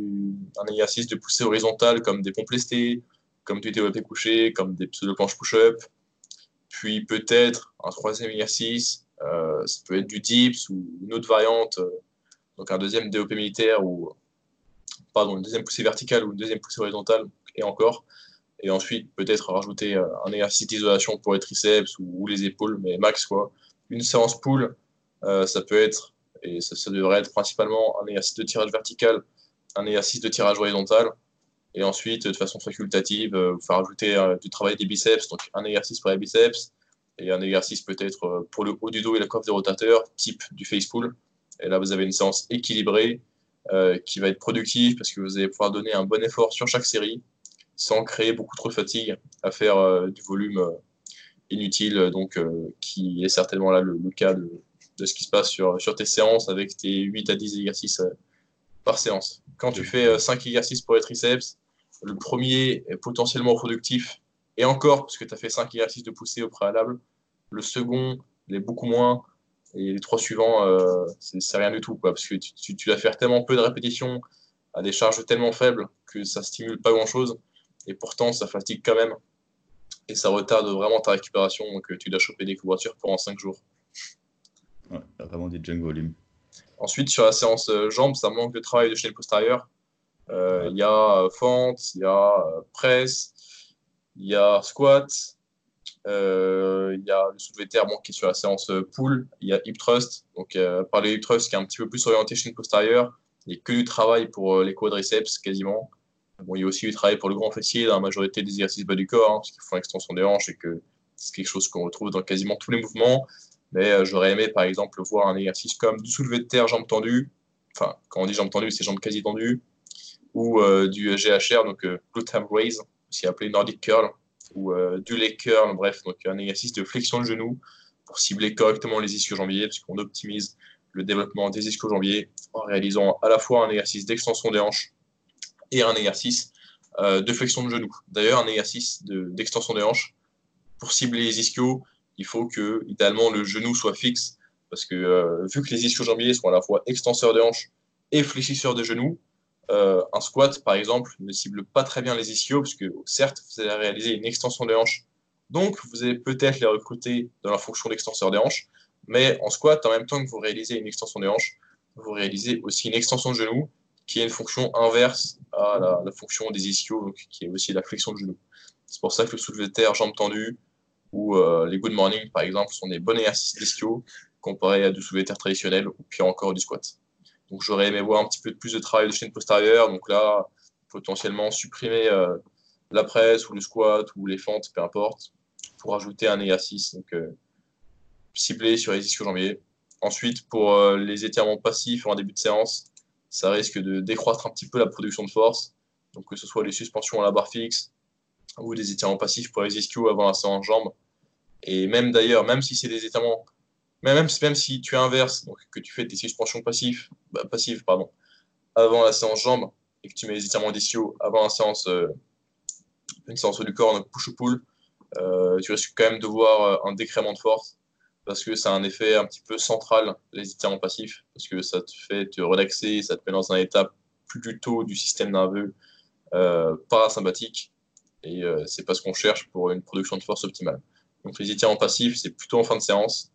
Speaker 1: un exercice de poussée horizontale, comme des pompes lestées, comme du développé couché, comme des pseudo-planches push-up. Puis peut-être un troisième exercice, ça peut être du dips ou une autre variante, donc un deuxième DOP militaire ou pardon, une deuxième poussée verticale ou une deuxième poussée horizontale et encore. Et ensuite, peut-être rajouter euh, un exercice d'isolation pour les triceps ou, les épaules, mais max quoi. Une séance euh, ça peut être, et ça, devrait être principalement un exercice de tirage vertical, un exercice de tirage horizontal, et ensuite, de façon facultative, euh, vous faire ajouter du travail des biceps, donc un exercice pour les biceps, et un exercice peut-être pour le haut du dos et la coiffe des rotateurs, type du face pull. Et là, vous avez une séance équilibrée qui va être productive parce que vous allez pouvoir donner un bon effort sur chaque série sans créer beaucoup trop de fatigue à faire euh, du volume euh, inutile, donc euh, qui est certainement là le, cas de, de, ce qui se passe sur, sur tes séances avec tes 8 à 10 exercices par séance. Quand tu fais 5 exercices pour les triceps, le premier est potentiellement productif, et encore, parce que tu as fait 5 exercices de poussée au préalable. Le second l'est beaucoup moins, et les trois suivants, c'est rien du tout, quoi, parce que tu, tu, vas faire tellement peu de répétitions à des charges tellement faibles que ça stimule pas grand-chose et pourtant ça fatigue quand même et ça retarde vraiment ta récupération. Donc euh, tu dois choper des couvertures pendant 5 jours.
Speaker 2: Ouais, vraiment des junk volume.
Speaker 1: Ensuite, sur la séance euh, jambes, ça manque de travail de chaîne postérieure. Euh, il y a fente, il y a presse, il y a squat, il y a le soulevé de terre qui est sur la séance pull, il y a hip thrust. Donc, par les hip thrust qui est un petit peu plus orienté chaîne postérieure, il n'y a que du travail pour les quadriceps quasiment. Bon, il y a aussi du travail pour le grand fessier dans la majorité des exercices bas du corps, hein, parce qu'ils font extension des hanches et que c'est quelque chose qu'on retrouve dans quasiment tous les mouvements. Mais euh, j'aurais aimé, par exemple, voir un exercice comme du soulevé de terre, jambes tendues. Enfin, quand on dit jambes tendues, c'est jambes quasi tendues. Ou euh, du GHR, donc euh, glute ham raise, aussi appelé Nordic curl, ou du leg curl, bref, donc un exercice de flexion de genou pour cibler correctement les ischio-jambiers, parce qu'on optimise le développement des ischio-jambiers en réalisant à la fois un exercice d'extension des hanches et un exercice euh, de flexion de genou. D'ailleurs, un exercice d'extension des hanches. Pour cibler les ischios, il faut que, idéalement, le genou soit fixe, parce que euh, vu que les ischio-jambiers sont à la fois extenseurs de hanches et fléchisseurs de genoux, euh, un squat, par exemple, ne cible pas très bien les ischios, parce que certes, vous allez réaliser une extension de hanches, donc vous allez peut-être les recruter dans la fonction d'extenseur des hanches, mais en squat, en même temps que vous réalisez une extension des hanches, vous réalisez aussi une extension de genoux qui est une fonction inverse à la, fonction des ischios, qui est aussi la flexion de genou. C'est pour ça que le soulevé de terre, jambes tendues, ou euh, les good morning, par exemple, sont des bons exercices d'ischios comparés à du soulevé de terre traditionnel, ou puis encore du squat. Donc j'aurais aimé voir un petit peu plus de travail de chaîne postérieure, donc là, potentiellement supprimer euh, la presse, ou le squat, ou les fentes, peu importe, pour ajouter un exercice donc, euh, ciblé sur les ischio-jambiers. Ensuite, pour les étirements passifs en début de séance, ça risque de décroître un petit peu la production de force. Donc que ce soit les suspensions à la barre fixe ou des étirements passifs pour les ischios avant la séance jambes. Et même d'ailleurs, même si c'est des étirements, même, même si tu inverses, donc que tu fais des suspensions passives, bah, passives pardon, avant la séance jambes et que tu mets les étirements d'ischios avant la séance, euh, une séance du corps, donc push-pull, euh, tu risques quand même de voir euh, un décrément de force parce que ça a un effet un petit peu central, les étirements passifs, parce que ça te fait te relaxer, ça te met dans un état plutôt du système nerveux parasympathique, et euh, c'est pas ce qu'on cherche pour une production de force optimale. Donc les étirements passifs, c'est plutôt en fin de séance,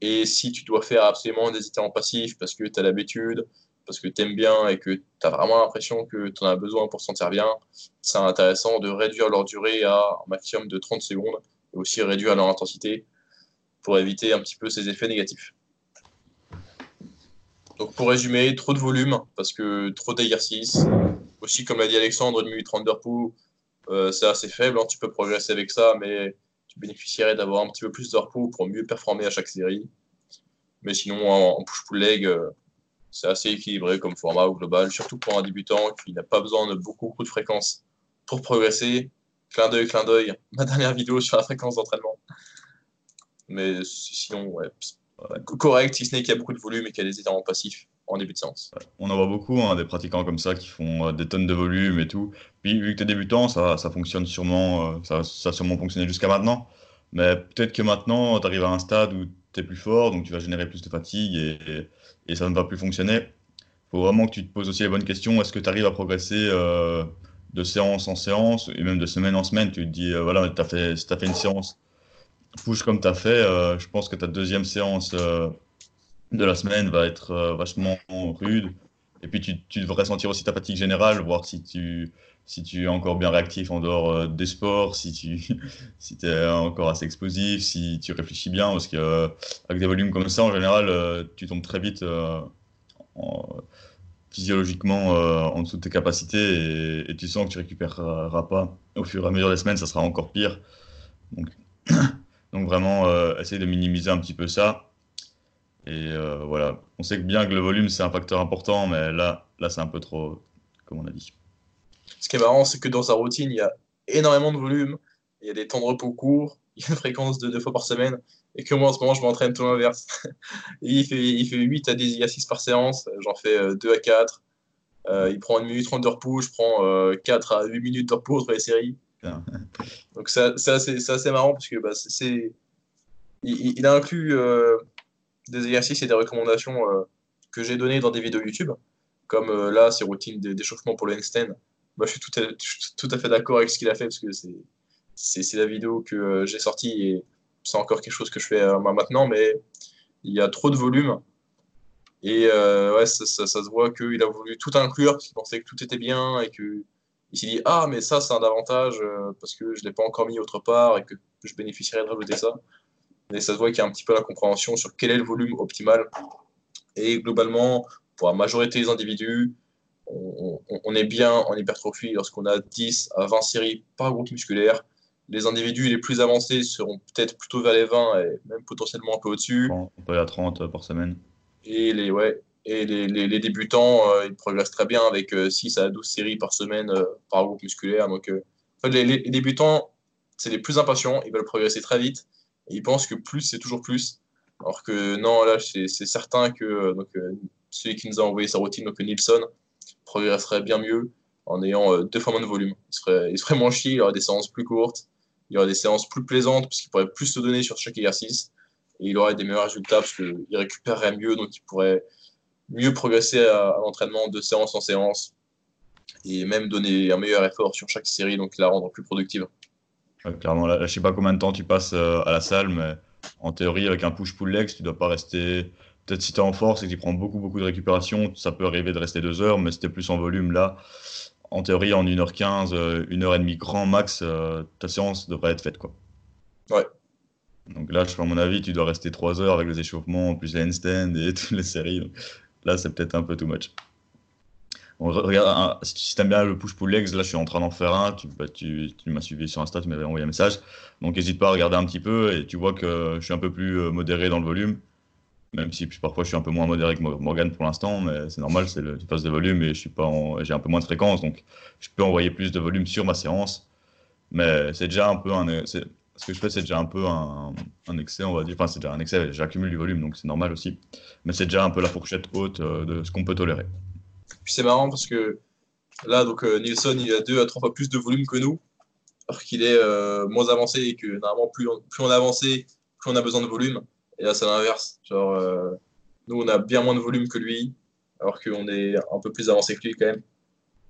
Speaker 1: et si tu dois faire absolument des étirements passifs parce que tu as l'habitude, parce que tu aimes bien et que tu as vraiment l'impression que tu en as besoin pour sentir bien, c'est intéressant de réduire leur durée à un maximum de 30 secondes, et aussi réduire leur intensité pour éviter un petit peu ces effets négatifs. Donc pour résumer, trop de volume parce que trop d'exercices. Aussi, comme l'a dit Alexandre, une minute 30 euh, c'est assez faible. Hein. tu peux progresser avec ça, mais tu bénéficierais d'avoir un petit peu plus de repos pour mieux performer à chaque série. Mais sinon, en, push-pull leg, euh, c'est assez équilibré comme format au global, surtout pour un débutant qui n'a pas besoin de beaucoup, beaucoup de fréquences pour progresser. Clin d'œil, clin d'œil, *laughs* ma dernière vidéo sur la fréquence d'entraînement. Mais sinon, ouais, correct, si ce n'est qu'il y a beaucoup de volume et qu'il y a des étirements passifs. En début de séance.
Speaker 2: On en voit beaucoup, hein, des pratiquants comme ça qui font des tonnes de volume et tout. Puis vu que tu es débutant, ça, ça fonctionne sûrement, ça, ça a sûrement fonctionné jusqu'à maintenant. Mais peut-être que maintenant, tu arrives à un stade où tu es plus fort, donc tu vas générer plus de fatigue et, et, ça ne va plus fonctionner. Il faut vraiment que tu te poses aussi les bonnes questions. Est-ce que tu arrives à progresser euh, de séance en séance et même de semaine en semaine? Tu te dis, euh, voilà, as fait, si tu as fait une séance push comme tu as fait, euh, je pense que ta deuxième séance de la semaine va être vachement rude. Et puis tu, devrais sentir aussi ta fatigue générale, voir si tu si tu es encore bien réactif en dehors euh, des sports, si tu *laughs* si es encore assez explosif, si tu réfléchis bien, parce qu'avec euh, des volumes comme ça, en général, euh, tu tombes très vite physiologiquement en dessous de tes capacités et, tu sens que tu récupéreras pas. Au fur et à mesure des semaines, ça sera encore pire. Donc, *coughs* donc vraiment, essayer de minimiser un petit peu ça. Et voilà, on sait bien que le volume, c'est un facteur important, mais là, là c'est un peu trop, comme on a dit.
Speaker 1: Ce qui est marrant, c'est que dans sa routine, il y a énormément de volume, il y a des temps de repos courts, il y a une fréquence de deux fois par semaine, et que moi, en ce moment, je m'entraîne tout l'inverse. *laughs* il, fait, il fait 8 à 10 exercices par séance, j'en fais 2 euh, à 4. Euh, il prend 1 minute 30 de repos, je prends 4 euh, à 8 minutes de repos entre les séries. Donc c'est assez, assez, marrant parce que bah, c'est, il, il, a inclus des exercices et des recommandations que j'ai données dans des vidéos YouTube, comme là, ces routines d'échauffement pour le handstand moi, je suis tout à, fait d'accord avec ce qu'il a fait parce que c'est la vidéo que euh, j'ai sortie et c'est encore quelque chose que je fais euh, maintenant, mais il y a trop de volume. Et euh, ouais, ça, ça, se voit qu'il a voulu tout inclure parce qu'il pensait que tout était bien et qu'il s'est dit Ah, mais ça, c'est un avantage parce que je ne l'ai pas encore mis autre part et que je bénéficierais de rajouter ça. Et ça se voit qu'il y a un petit peu la compréhension sur quel est le volume optimal. Et globalement, pour la majorité des individus, on, est bien en hypertrophie lorsqu'on a 10 à 20 séries par groupe musculaire. Les individus les plus avancés seront peut-être plutôt vers les 20 et même potentiellement un peu au-dessus.
Speaker 2: On peut aller à 30 par semaine.
Speaker 1: Et les, ouais, et les, les, débutants, euh, ils progressent très bien avec 6 euh, à 12 séries par semaine euh, par groupe musculaire. Donc, les, débutants, c'est les plus impatients, ils veulent progresser très vite ils pensent que plus, c'est toujours plus. Alors que non, là, c'est certain que donc, celui qui nous a envoyé sa routine, donc Nilsson, progresserait bien mieux en ayant euh, deux fois moins de volume. Il serait, il moins chier, il aurait des séances plus courtes, il aurait des séances plus plaisantes puisqu'il pourrait plus se donner sur chaque exercice et il aurait des meilleurs résultats parce qu'il récupérerait mieux, donc il pourrait mieux progresser à, l'entraînement de séance en séance et même donner un meilleur effort sur chaque série, donc la rendre plus productive.
Speaker 2: Clairement, là, je sais pas combien de temps tu passes euh, à la salle, mais en théorie, avec un push-pull legs, tu dois pas rester Peut-être si tu es en force et que tu prends beaucoup, beaucoup de récupération, ça peut arriver de rester deux heures, mais c'était plus en volume là. En théorie, en 1h15, 1h30 grand max, euh, ta séance devrait être faite. Quoi.
Speaker 1: Ouais.
Speaker 2: Donc là, à mon avis, tu dois rester 3 heures avec les échauffements, plus les handstands et *laughs* toutes les séries. là, c'est peut-être un peu too much. Regarde, si tu aimes bien le push-pull legs, là, je suis en train d'en faire un. Tu, bah, tu, tu m'as suivi sur Insta, tu m'avais envoyé un message. Donc, n'hésite pas à regarder un petit peu et tu vois que je suis un peu plus euh, modéré dans le volume même si parfois je suis un peu moins modéré que Morgan pour l'instant, mais c'est normal, c'est le phase de volume et j'ai un peu moins de fréquence, donc je peux envoyer plus de volume sur ma séance. Mais c'est déjà un peu ce que je fais, c'est déjà un peu un, un, excès, on va dire. Enfin, c'est déjà un excès, j'accumule du volume, donc c'est normal aussi. Mais c'est déjà un peu la fourchette haute euh, de ce qu'on peut tolérer.
Speaker 1: Puis c'est marrant parce que là, donc euh, Nilsson, il a deux à trois fois plus de volume que nous, alors qu'il est euh, moins avancé et que normalement, plus on, plus on a avancé, plus on a besoin de volume. Et là, c'est l'inverse. Genre, euh, nous, on a bien moins de volume que lui, alors qu'on est un peu plus avancé que lui quand même.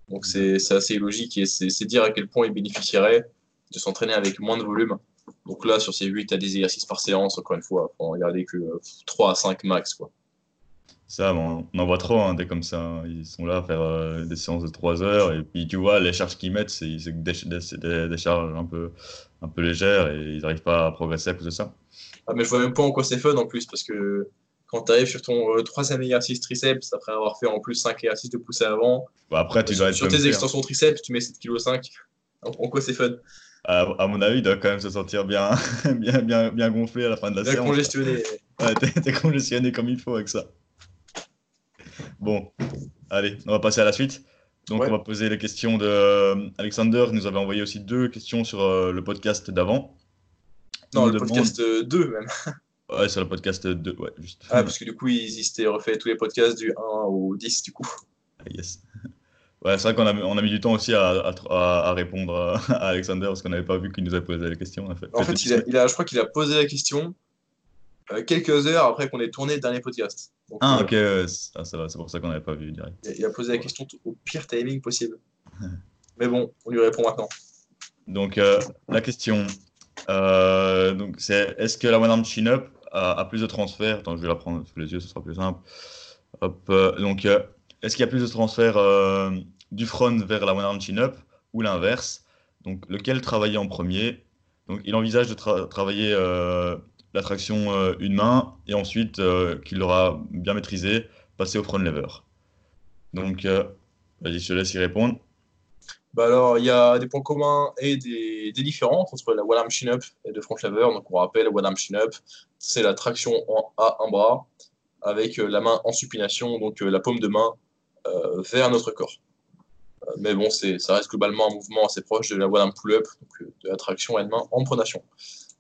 Speaker 1: Donc, c'est assez logique et c'est dire à quel point il bénéficierait de s'entraîner avec moins de volume. Donc là, sur ces 8 à 10 exercices par séance, encore une fois, on regarder que 3 à 5 max. Quoi.
Speaker 2: Ça, on en voit trop, hein, des comme ça. Ils sont là à faire euh, des séances de 3 heures. Et puis, tu vois, les charges qu'ils mettent, c'est des, des, des, charges un peu, un peu légères et ils n'arrivent pas à progresser à cause de ça.
Speaker 1: Ah, mais je vois même pas en quoi c'est fun en plus, parce que quand tu arrives sur ton euh, troisième exercice triceps, après avoir fait en plus 5 exercices de poussée avant,
Speaker 2: bah après, tu dois
Speaker 1: sur, tes extensions triceps, tu mets 7,5 kg. En, quoi c'est fun?
Speaker 2: À, mon avis, il doit quand même se sentir bien, *laughs* bien, bien, bien gonflé à la fin de la bien séance.
Speaker 1: congestionné.
Speaker 2: Ouais, t'es congestionné comme il faut avec ça. Bon, allez, on va passer à la suite. Donc, on va poser les questions de euh, Alexander. Il nous avait envoyé aussi deux questions sur euh, le podcast d'avant.
Speaker 1: Non, le podcast 2 même.
Speaker 2: Ouais, sur le podcast 2, ouais, juste.
Speaker 1: Ah, parce que du coup, ils étaient refait tous les podcasts du 1 au 10, du coup.
Speaker 2: Ah, yes. Ouais, c'est vrai qu'on a, on a mis du temps aussi à, à, à répondre à Alexander parce qu'on n'avait pas vu qu'il nous avait posé la question.
Speaker 1: En fait, en fait il a, il a, je crois qu'il a posé la question euh, quelques heures après qu'on ait tourné le dernier podcast.
Speaker 2: Donc, ah, euh, ok, ah, c'est pour ça qu'on n'avait pas vu direct.
Speaker 1: Il a posé la question au pire timing possible. *laughs* Mais bon, on lui répond maintenant.
Speaker 2: Donc, euh, la question, donc c'est est-ce que la One Arm Chin Up a, plus de transferts? Attends, je vais la prendre sous les yeux, ce sera plus simple. Hop, donc, est-ce qu'il y a plus de transferts du front vers la One Arm Chin Up ou l'inverse? Donc, lequel travailler en premier? Donc, il envisage de travailler la traction euh, une main et ensuite euh, qu'il aura bien maîtrisé, passer au front lever. Donc, euh, vas-y, je te laisse y répondre.
Speaker 1: Bah alors, il y a des points communs et des, des différences entre la one arm chin up et le front lever. Donc, on rappelle, one arm chin up, c'est la traction en, à un bras avec la main en supination, donc la paume de main vers notre corps. mais bon, ça reste globalement un mouvement assez proche de la one arm pull up, donc de la traction à une main en pronation.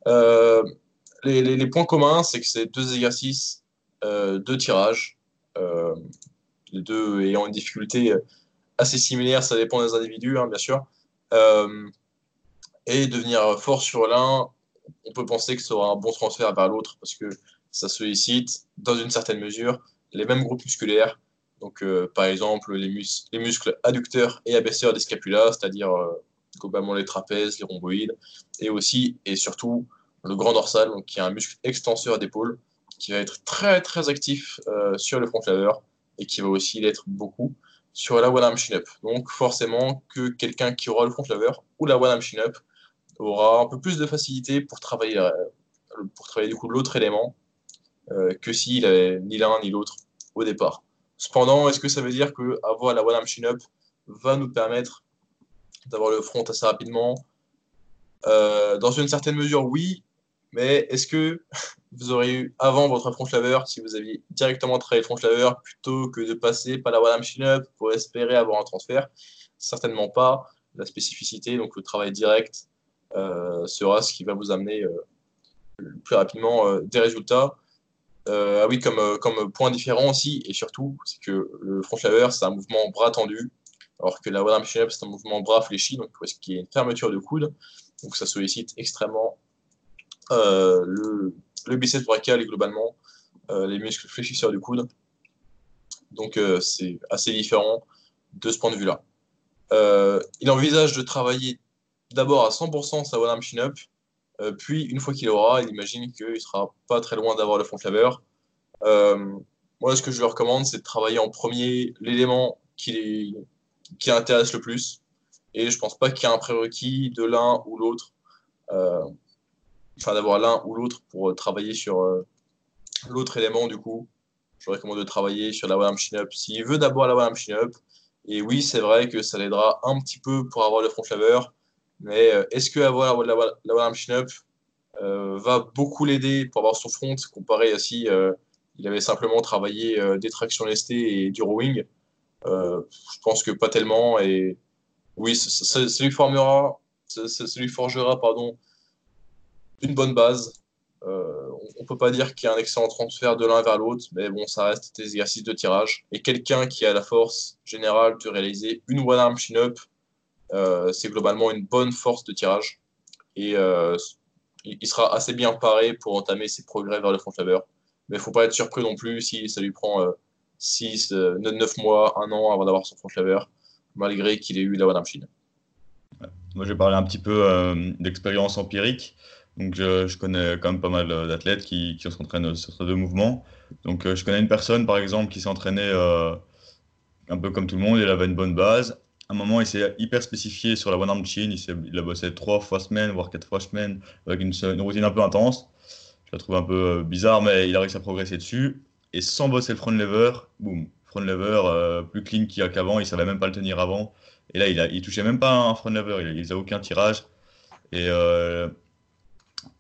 Speaker 1: Euh, les, points communs, c'est que c'est deux exercices, euh, deux tirages, euh, les deux ayant une difficulté assez similaire, ça dépend des individus, hein, bien sûr. Euh, et devenir fort sur l'un, on peut penser que ce sera un bon transfert vers l'autre parce que ça sollicite, dans une certaine mesure, les mêmes groupes musculaires. Donc, par exemple, les, les, muscles adducteurs et abaisseurs des scapulas, c'est-à-dire globalement les trapèzes, les rhomboïdes, et aussi et surtout le grand dorsal, donc, qui est un muscle extenseur d'épaule, qui va être très très actif euh, sur le front lever et qui va aussi l'être beaucoup sur la one arm chin up. Donc forcément que quelqu'un qui aura le front lever ou la one arm chin up aura un peu plus de facilité pour travailler, euh, pour travailler du coup l'autre élément euh, que s'il n'avait ni l'un ni l'autre au départ. Cependant, est-ce que ça veut dire que avoir la one arm chin up va nous permettre d'avoir le front assez rapidement? Dans une certaine mesure, oui, mais est-ce que vous auriez eu avant votre front lever, si vous aviez directement travaillé front lever plutôt que de passer par la one arm chin up pour espérer avoir un transfert? Certainement pas. La spécificité, donc le travail direct, euh, sera ce qui va vous amener euh, le plus rapidement euh, des résultats. ah oui, comme, comme point différent aussi, et surtout, c'est que le front lever, c'est un mouvement bras tendu, alors que la one arm chin up, c'est un mouvement bras fléchi, donc ce qui est une fermeture de coude. Donc ça sollicite extrêmement le, le, biceps brachial et globalement euh, les muscles fléchisseurs du coude. Donc euh, c'est assez différent de ce point de vue-là. il envisage de travailler d'abord à 100% sa one arm chin up, puis une fois qu'il aura, il imagine qu'il sera pas très loin d'avoir le front lever. moi, ce que je lui recommande, c'est de travailler en premier l'élément qui, qui intéresse le plus. Et je pense pas qu'il y ait un prérequis de l'un ou l'autre enfin d'avoir l'un ou l'autre pour euh, travailler sur euh, l'autre élément du coup. Je recommande de travailler sur la one chin up. S'il veut d'abord la one chin up, et oui, c'est vrai que ça l'aidera un petit peu pour avoir le front lever, mais euh, est-ce que avoir la, la, chin up va beaucoup l'aider pour avoir son front comparé à si il avait simplement travaillé des tractions lestées et du rowing? Je pense que pas tellement. Et oui, ça, lui formera, ça lui forgera pardon, une bonne base. Euh, on ne peut pas dire qu'il y a un excellent transfert de l'un vers l'autre, mais bon, ça reste des exercices de tirage. Et quelqu'un qui a la force générale de réaliser une one arm chin up, euh, c'est globalement une bonne force de tirage. Et euh, il sera assez bien paré pour entamer ses progrès vers le front lever. Mais il ne faut pas être surpris non plus si ça lui prend 6, 9 mois, 1 an avant d'avoir son front lever, malgré qu'il ait eu la one arm chin.
Speaker 2: Moi, je vais parler un petit peu d'expérience empirique. Donc, je, connais quand même pas mal euh, d'athlètes qui, qui s'entraînent sur ces deux mouvements. Donc, euh, je connais une personne, par exemple, qui euh, un peu comme tout le monde. Il avait une bonne base. À un moment, il s'est hyper spécifié sur la one arm chin. Il, il, a bossé trois fois semaine, voire quatre fois semaine, avec une, routine un peu intense. Je la trouve un peu bizarre, mais il a réussi à progresser dessus. Et sans bosser le front lever, boum, front lever plus clean qu'avant. Il savait même pas le tenir avant. Et là, il, a, touchait même pas un front lever. Il, il a aucun tirage. Et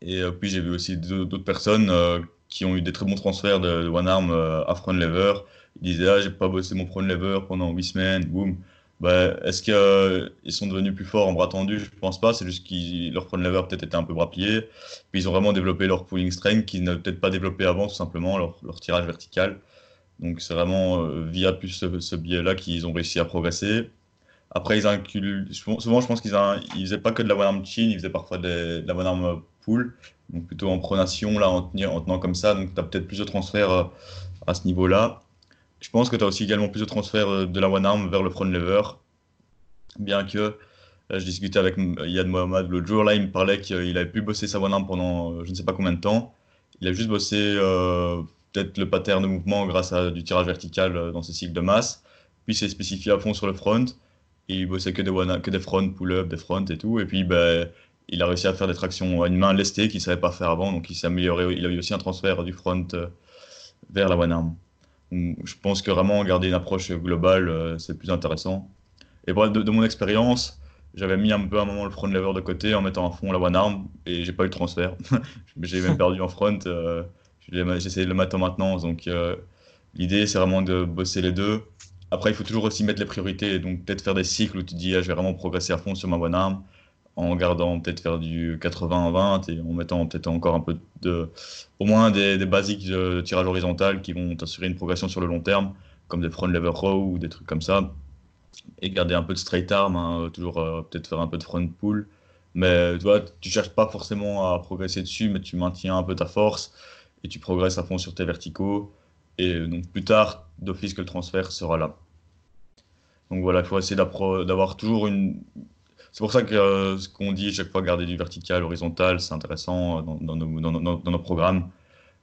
Speaker 2: et euh, puis j'ai vu aussi d'autres personnes euh, qui ont eu des très bons transferts de, one arm euh, à front lever. Ils disaient ah j'ai pas bossé mon front lever pendant 8 semaines, boum. bah, est-ce qu'ils sont devenus plus forts en bras tendus Je pense pas. C'est juste que leur front lever peut-être était un peu bras plié. Puis ils ont vraiment développé leur pulling strength qu'ils n'avaient peut-être pas développé avant, tout simplement, leur, tirage vertical. Donc c'est vraiment via plus ce, biais-là qu'ils ont réussi à progresser. Après, ils incluent, souvent je pense qu'ils ne faisaient pas que de la one arm chin, ils faisaient parfois de, la one arm donc plutôt en pronation, là, en, tenant comme ça. Donc tu as peut-être plus de transferts euh, à ce niveau-là. Je pense que tu as aussi également plus de transferts euh, de la one arm vers le front lever, bien que je discutais avec Yad Mohamed l'autre jour, là il me parlait qu'il avait pu bosser sa one arm pendant je ne sais pas combien de temps. Il a juste bossé peut-être le pattern de mouvement grâce à du tirage vertical euh, dans ce cycle de masse. Puis c'est spécifié à fond sur le front. Et il bossait que des, one, que des front, pull-up, des front et tout. Et puis ben, il a réussi à faire des tractions à une main lestée qu'il ne savait pas faire avant. Donc il s'est amélioré. Il a eu aussi un transfert du front euh, vers la one arm. je pense que vraiment garder une approche globale, euh, c'est plus intéressant. Et bon, de, mon expérience, j'avais mis un peu à un moment le front lever de côté en mettant à fond la one arm et j'ai pas eu de transfert. *laughs* j'ai même perdu en front j'essaie de le mettre en maintenance. Donc, euh, l'idée, c'est vraiment de bosser les deux. Après, il faut toujours aussi mettre les priorités. Donc, peut-être faire des cycles où tu dis, ah, je vais vraiment progresser à fond sur ma bonne arme, en gardant peut-être faire du 80-20 et en mettant peut-être encore un peu de. Au moins des, basiques de, tirage horizontal qui vont t'assurer une progression sur le long terme, comme des front lever row ou des trucs comme ça. Et garder un peu de straight arm, hein, toujours euh, peut-être faire un peu de front pull. Mais tu vois, tu cherches pas forcément à progresser dessus, mais tu maintiens un peu ta force et tu progresses à fond sur tes verticaux. Et donc plus tard, d'office que le transfert sera là. Donc voilà, il faut essayer d'avoir toujours une. C'est pour ça que euh, ce qu'on dit chaque fois, garder du vertical, horizontal, c'est intéressant dans, dans, nos, programmes.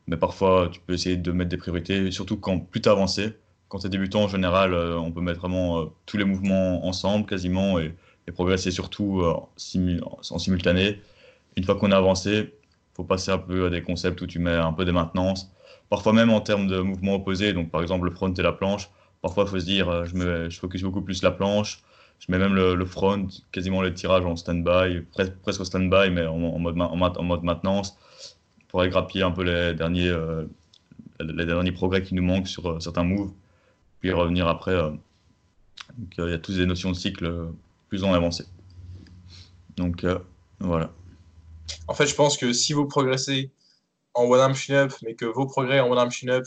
Speaker 2: Mais parfois, tu peux essayer de mettre des priorités, surtout quand plus tu avancé. Quand tu es débutant, en général, euh, on peut mettre vraiment euh, tous les mouvements ensemble quasiment et, progresser surtout en simultané. Une fois qu'on a avancé, faut passer un peu à des concepts où tu mets un peu de maintenance. Parfois même en termes de mouvements opposés, donc par exemple le front et la planche. Parfois, il faut se dire, euh, je, me, je focus beaucoup plus la planche. Je mets même le, front, quasiment le tirage en stand-by, presque, au stand-by, mais en, mode, en, maintenance, pour aller grappiller un peu les derniers, euh, les derniers progrès qui nous manquent sur euh, certains moves, puis revenir après. donc, il y a toutes des notions de cycle plus en avancé. Donc, voilà.
Speaker 1: En fait, je pense que si vous progressez en one arm chin-up, mais que vos progrès en one arm chin-up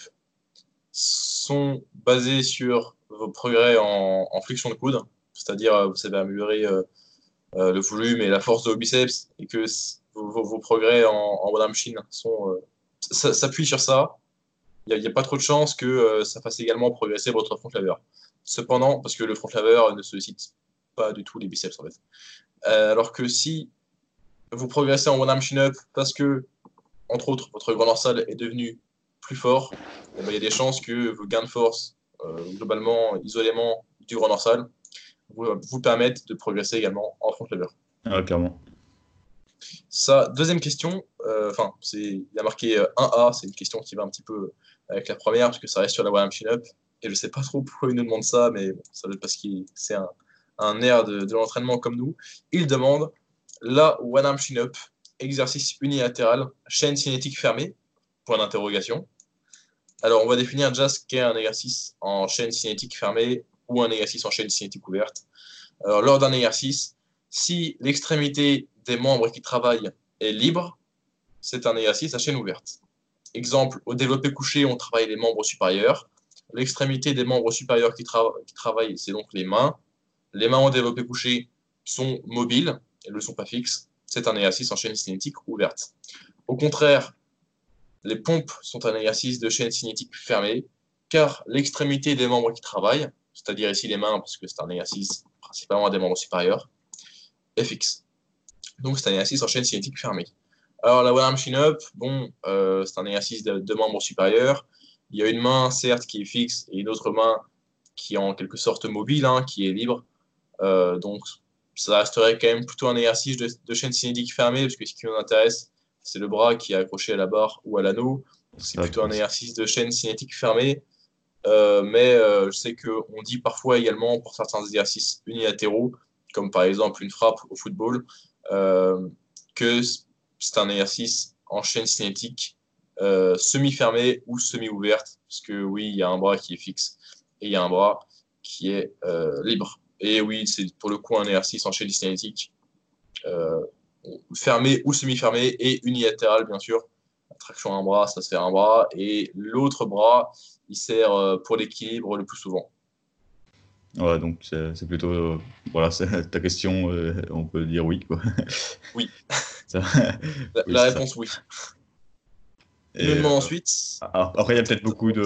Speaker 1: sont basés sur vos progrès en, flexion de coude, c'est-à-dire euh, vous savez améliorer euh, euh, le volume et la force de vos biceps, et que vos, progrès en, one arm chin sont s'appuient sur ça, il n'y a, pas trop de chances que ça fasse également progresser votre front lever. Cependant, parce que le front lever ne sollicite pas du tout les biceps en fait. alors que si vous progressez en one arm chin-up parce que, entre autres, votre grand dorsal est devenu plus fort, eh ben, il y a des chances que vos gains de force, globalement, isolément du grand dorsal, vous, permettent de progresser également en front lever.
Speaker 2: Ah, clairement.
Speaker 1: Ça, deuxième question, euh, enfin, il y a marqué 1A, euh, c'est une question qui va un petit peu avec la première, parce que ça reste sur la one arm chin-up, et je ne sais pas trop pourquoi il nous demande ça, mais ça veut parce que c'est un, un air de, de l'entraînement comme nous. Il demande la one arm chin up, exercice unilatéral, chaîne cinétique fermée, point d'interrogation. Alors, on va définir déjà ce qu'est un exercice en chaîne cinétique fermée ou un exercice en chaîne cinétique ouverte. Alors, lors d'un exercice, si l'extrémité des membres qui travaillent est libre, c'est un exercice à chaîne ouverte. Exemple, au développé couché, on travaille les membres supérieurs. L'extrémité des membres supérieurs qui, qui travaillent, c'est donc les mains. Les mains au développé couché sont mobiles, elles ne sont pas fixes. C'est un exercice en chaîne cinétique ouverte. Au contraire, les pompes sont un exercice de chaîne cinétique fermée, car l'extrémité des membres qui travaillent, c'est-à-dire ici les mains, parce que c'est un exercice principalement des membres supérieurs, est fixe. Donc c'est un exercice en chaîne cinétique fermée. Alors la one arm chin up, bon, euh, c'est un exercice de, membres supérieurs. Il y a une main certes qui est fixe et une autre main qui est en quelque sorte mobile, hein, qui est libre. Euh, donc ça resterait quand même plutôt un exercice de, chaîne cinétique fermée, parce que ce qui nous intéresse, c'est le bras qui est accroché à la barre ou à l'anneau. C'est plutôt un exercice de chaîne cinétique fermée. Euh, mais euh, je sais qu'on dit parfois également pour certains exercices unilatéraux, comme par exemple une frappe au football, euh, que c'est un exercice en chaîne cinétique semi-fermée ou semi-ouverte, parce que oui, il y a un bras qui est fixe et il y a un bras qui est libre. Et oui, c'est pour le coup un exercice en chaîne dyskinétique. fermé ou semi-fermé et unilatéral, bien sûr. traction un bras, ça se fait un bras. Et l'autre bras, il sert pour l'équilibre le plus souvent.
Speaker 2: Ouais, donc c'est plutôt. voilà, c'est *laughs* ta question, on peut dire oui. Quoi.
Speaker 1: Oui. *laughs* la, réponse, oui. Et ensuite.
Speaker 2: Après, il y a peut-être beaucoup de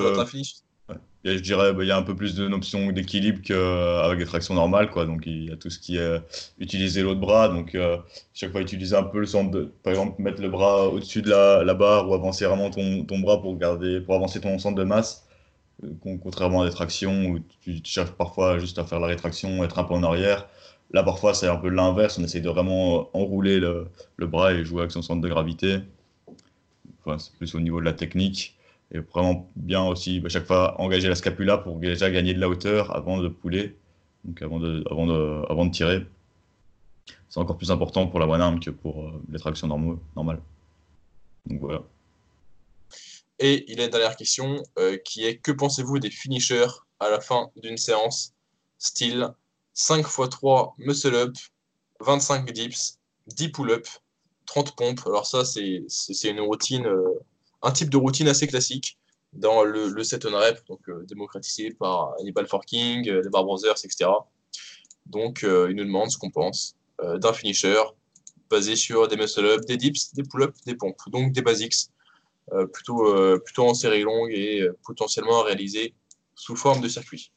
Speaker 2: je dirais bah, il y a un peu plus de notion d'équilibre qu'avec les tractions normales. Quoi. Donc il y a tout ce qui est utiliser l'autre bras. Donc euh, chaque fois utiliser un peu le centre de, par exemple, mettre le bras au-dessus de la, la, barre ou avancer vraiment ton, ton, bras pour, garder, pour avancer ton centre de masse. Contrairement à des tractions où tu, cherches parfois juste à faire la rétraction, être un peu en arrière. Là, parfois, c'est un peu l'inverse. On essaye de vraiment enrouler le, bras et jouer avec son centre de gravité. Enfin, c'est plus au niveau de la technique et vraiment bien aussi à chaque fois engager la scapula pour déjà gagner de la hauteur avant de pouler, donc avant de tirer. C'est encore plus important pour la one arm que pour euh, les tractions normales. Donc voilà.
Speaker 1: Et il une dernière question euh, qui est que pensez-vous des finishers à la fin d'une séance? Style 5 x 3 muscle up, 25 dips, 10 pull-up, 30 pompes. Alors ça, c'est une routine euh, un type de routine assez classique dans le, set on rep, donc euh, démocratisé par Hannibal Forking, les Bar Brothers, etc. Donc, il nous demande ce qu'on pense d'un finisher basé sur des muscle-up, des dips, des pull-ups, des pompes, donc des basics, plutôt, plutôt en série longue et potentiellement réalisé sous forme de circuit.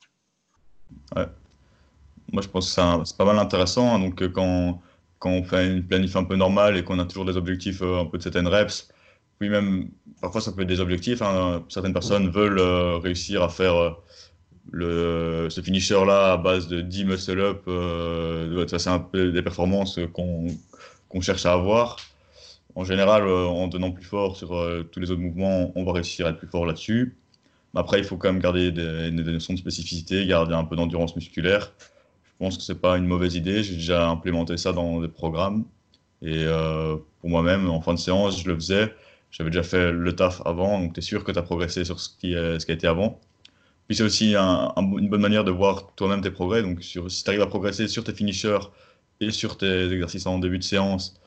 Speaker 2: Ouais. Moi, je pense que c'est pas mal intéressant. Hein. donc, quand, quand on fait une planif un peu normale et qu'on a toujours des objectifs un peu de certaines reps, oui, même parfois ça peut être des objectifs. Hein. Certaines personnes veulent euh, réussir à faire euh, le, ce finisher-là à base de 10 muscle-up. Euh, c'est un peu des performances qu'on cherche à avoir. En général, en donnant plus fort sur tous les autres mouvements, on va réussir à être plus fort là-dessus. Après, il faut quand même garder des, des notions de spécificité, garder un peu d'endurance musculaire. Je pense que c'est pas une mauvaise idée. J'ai déjà implémenté ça dans des programmes. Et pour moi-même, en fin de séance, je le faisais j'avais déjà fait le taf avant, donc tu es sûr que tu as progressé sur ce qui, ce a été avant. Puis c'est aussi une bonne manière de voir toi-même tes progrès. Donc si tu arrives à progresser sur tes finishers et sur tes exercices en début de séance,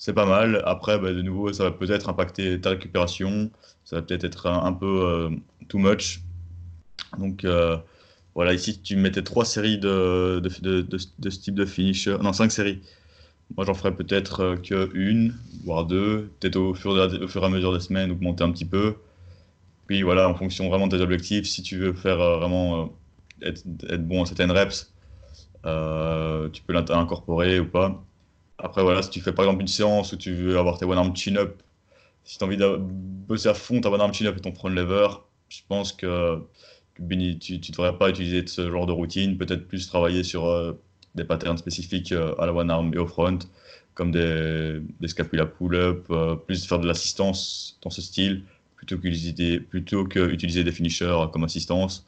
Speaker 2: c'est pas mal. Après, bah, de nouveau, ça va peut-être impacter ta récupération. Ça va peut-être être un, peu euh, too much. Donc euh, voilà, ici tu mettais trois séries de, de, ce type de finisher, non cinq séries moi, j'en ferai peut-être euh, qu'une, voire deux, peut-être au, fur et à mesure des semaines, augmenter un petit peu. Puis voilà, en fonction vraiment de tes objectifs, si tu veux faire euh, vraiment euh, être, bon à certaines reps, tu peux l'incorporer ou pas. Après, voilà, si tu fais par exemple une séance où tu veux avoir tes one-arm chin-up, si tu as envie de bosser à fond ta one-arm chin-up et ton front lever, je pense que, tu ne devrais pas utiliser ce genre de routine, peut-être plus travailler sur des patterns spécifiques euh, à la one arm et au front, comme des, des scapula pull-up, euh, plus faire de l'assistance dans ce style, plutôt qu'utiliser plutôt que des finishers comme assistance.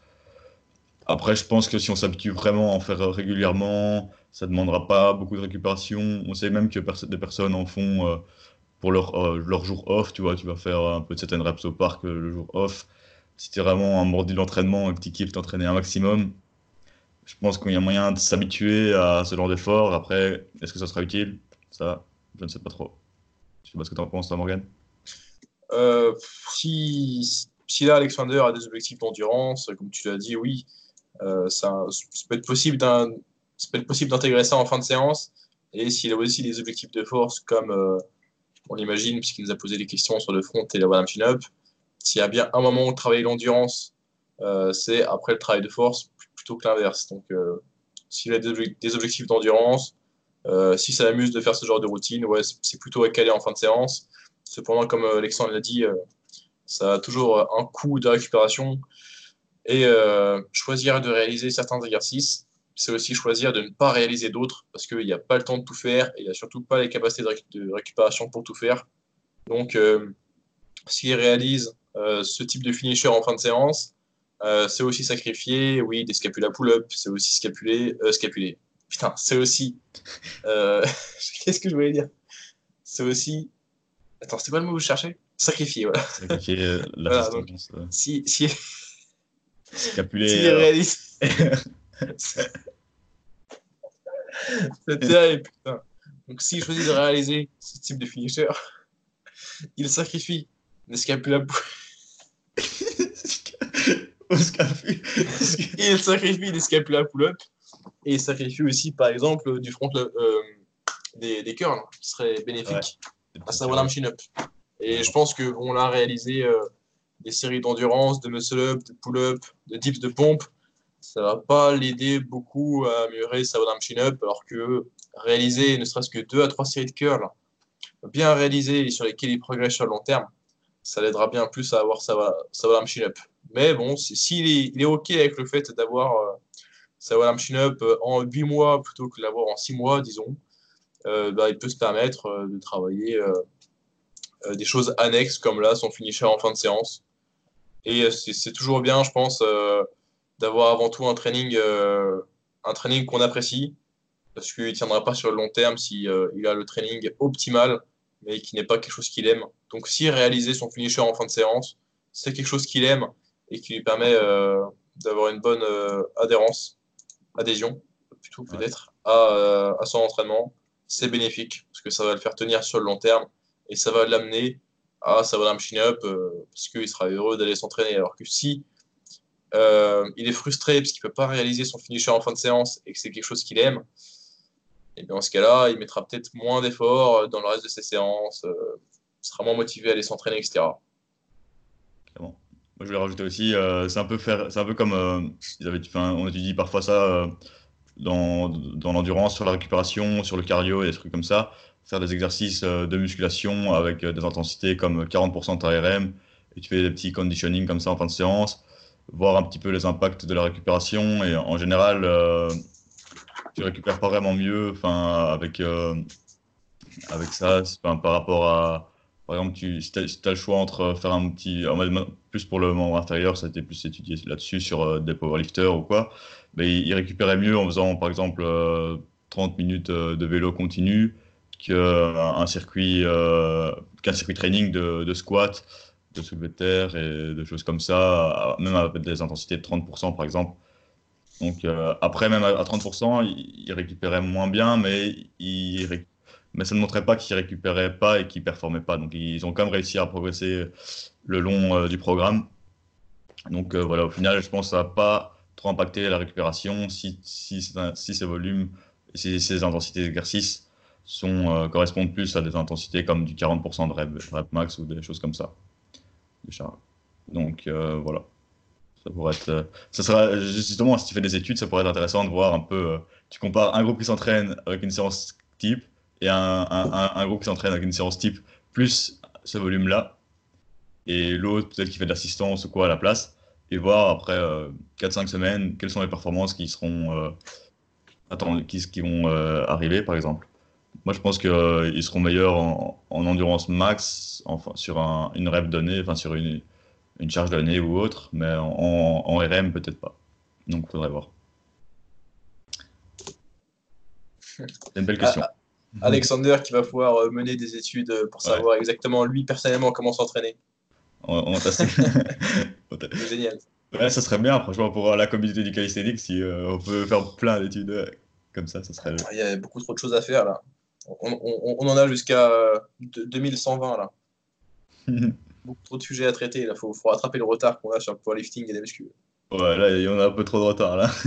Speaker 2: Après, je pense que si on s'habitue vraiment à en faire régulièrement, ça demandera pas beaucoup de récupération. On sait même que des personnes en font euh, pour leur, leur jour off. Tu vois, tu vas faire un peu de certaines reps au parc le jour off. Si tu es vraiment un mordi d'entraînement et que tu kiffes t'entraîner un maximum, je pense qu'il y a moyen de s'habituer à ce genre d'effort. Après, est-ce que ça sera utile? Ça, je ne sais pas trop. Je sais pas ce que tu en penses, toi, Morgan.
Speaker 1: Euh, si, si là, Alexander a des objectifs d'endurance, comme tu l'as dit, oui, euh, ça, peut être possible d'intégrer ça en fin de séance. Et s'il a aussi des objectifs de force, comme euh, on l'imagine, puisqu'il nous a posé des questions sur le front et la one chin-up, s'il y a bien un moment où travailler l'endurance, c'est après le travail de force, plutôt que l'inverse. Donc, euh, s'il a des, objectifs d'endurance, euh, si ça amuse de faire ce genre de routine, ouais, c'est plutôt à caler en fin de séance. Cependant, comme euh, Alexandre l'a dit, ça a toujours un coût de récupération. Et choisir de réaliser certains exercices, c'est aussi choisir de ne pas réaliser d'autres parce qu'il n'y a pas le temps de tout faire et il n'y a surtout pas les capacités de, récupération pour tout faire. Donc, s'il réalise ce type de finisher en fin de séance, euh, c'est aussi sacrifié, oui, des scapula pull-up, c'est aussi scapulé, euh, scapulé. Putain, c'est aussi. Euh, *laughs* qu'est-ce que je voulais dire? C'est aussi. Attends, c'était quoi le mot que je cherchais Sacrifier, voilà. Sacrifier euh, la voilà, donc, Si. si...
Speaker 2: Scapulé.
Speaker 1: Si réalise. *laughs* *laughs* Putain. Donc, s'il choisit de réaliser ce type de finisher, *laughs* il sacrifie des scapula *laughs* il sacrifie pull-up et il sacrifie aussi, par exemple, du front euh, des, des curls, qui serait bénéfique à savoir un chin-up. Et je pense qu'on l'a réalisé euh, des séries d'endurance, de muscle-up, de pull-up, de dips de pompe. Ça va pas l'aider beaucoup à améliorer sa chin-up, alors que réaliser ne serait-ce que deux à trois séries de curls bien réalisées et sur lesquelles il progresse sur le long terme, ça l'aidera bien plus à avoir sa, chin-up. Mais bon, s'il est, il est OK avec le fait d'avoir euh, sa Wallam chin-up euh, en 8 mois plutôt que de l'avoir en 6 mois, disons, euh, bah, il peut se permettre de travailler des choses annexes comme là, son finisher en fin de séance. Et c'est toujours bien, je pense, d'avoir avant tout un training, un training qu'on apprécie, parce qu'il ne tiendra pas sur le long terme s'il il a le training optimal, mais qui n'est pas quelque chose qu'il aime. Donc si réaliser son finisher en fin de séance, c'est quelque chose qu'il aime et qui lui permet euh, d'avoir une bonne euh, adhérence, adhésion plutôt peut-être, à, à, son entraînement, c'est bénéfique parce que ça va le faire tenir sur le long terme et ça va l'amener à sa bonne machine up euh, parce qu'il sera heureux d'aller s'entraîner. Alors que si il est frustré parce qu'il ne peut pas réaliser son finisher en fin de séance et que c'est quelque chose qu'il aime, et bien dans ce cas-là, il mettra peut-être moins d'efforts dans le reste de ses séances, sera moins motivé à aller s'entraîner, etc.
Speaker 2: Moi, je voulais rajouter aussi, euh, c'est un peu faire, un peu comme euh, on étudie parfois ça euh, dans, dans l'endurance, sur la récupération, sur le cardio et des trucs comme ça. Faire des exercices de musculation avec des intensités comme 40% de ta RM et tu fais des petits conditioning comme ça en fin de séance, voir un petit peu les impacts de la récupération et en général, tu récupères pas vraiment mieux, avec avec ça, par rapport à par exemple, tu, si tu as, le choix entre faire un petit. plus pour le membre inférieur, ça a été plus étudié là-dessus, sur euh, des powerlifters ou quoi. Mais il, récupérait mieux en faisant, par exemple, 30 euh, minutes euh, de vélo continu qu'un circuit, qu'un circuit training de, de, squat, de soulevé de terre et de choses comme ça, même avec des intensités de 30% par exemple. Donc après, même à, 30%, il, il, récupérait moins bien, mais il, mais ça ne montrait pas qu'ils récupéraient pas et qu'ils performaient pas. Donc ils ont quand même réussi à progresser le long euh, du programme. Donc euh, voilà, au final, je pense que ça n'a pas trop impacté la récupération si, si, ces volumes, si ces intensités d'exercice euh, correspondent plus à des intensités comme du 40% de rep, max ou des choses comme ça. Donc voilà. Ça pourrait être, ça sera justement si tu fais des études, ça pourrait être intéressant de voir un peu. tu compares un groupe qui s'entraîne avec une séance type et un, groupe qui s'entraîne avec une séance type plus ce volume-là, et l'autre peut-être qui fait de l'assistance ou quoi à la place, et voir après 4-5 euh, semaines quelles sont les performances qui seront euh, qui, qui vont euh, arriver par exemple. Moi je pense qu'ils seront meilleurs en, endurance max, enfin, sur une rêve donnée, enfin sur une, une charge donnée ou autre, mais en, en RM peut-être pas. Donc il faudrait voir. C'est une belle question. Ah.
Speaker 1: Alexander qui va pouvoir euh, mener des études euh, pour savoir exactement lui personnellement comment s'entraîner.
Speaker 2: On, *laughs*
Speaker 1: Génial.
Speaker 2: Ouais, ça serait bien, franchement, pour la communauté du calisthenics, si euh, on peut faire plein d'études comme ça, ça serait.
Speaker 1: Il y a beaucoup trop de choses à faire là. On, on, en a jusqu'à 2120 là. *laughs* beaucoup trop de sujets à traiter. Il faut, faut, rattraper le retard qu'on a sur le powerlifting et les muscles.
Speaker 2: Ouais, là, il y en a un peu trop de retard là. *laughs*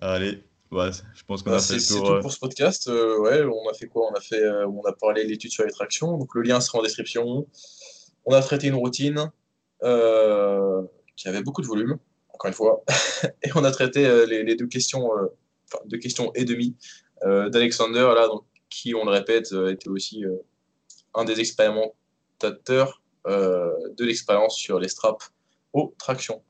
Speaker 2: Allez, je pense qu'on a bah, fait
Speaker 1: C'est tout pour ce podcast. Euh, ouais, on a fait quoi? On a fait, euh, on a parlé de l'étude sur les tractions. Donc le lien sera en description. On a traité une routine euh, qui avait beaucoup de volume, encore une fois, *laughs* et on a traité les, deux questions, deux questions et demi d'Alexander là, donc qui, on le répète, était aussi un des expérimentateurs de l'expérience sur les straps aux tractions.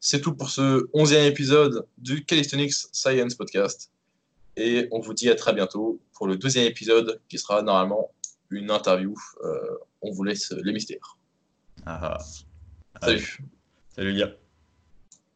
Speaker 1: C'est tout pour ce onzième épisode du Calisthenics Science Podcast. Et on vous dit à très bientôt pour le deuxième épisode qui sera normalement une interview. Euh, on vous laisse les mystères.
Speaker 2: Ah,
Speaker 1: ah. Salut.
Speaker 2: Salut, gars.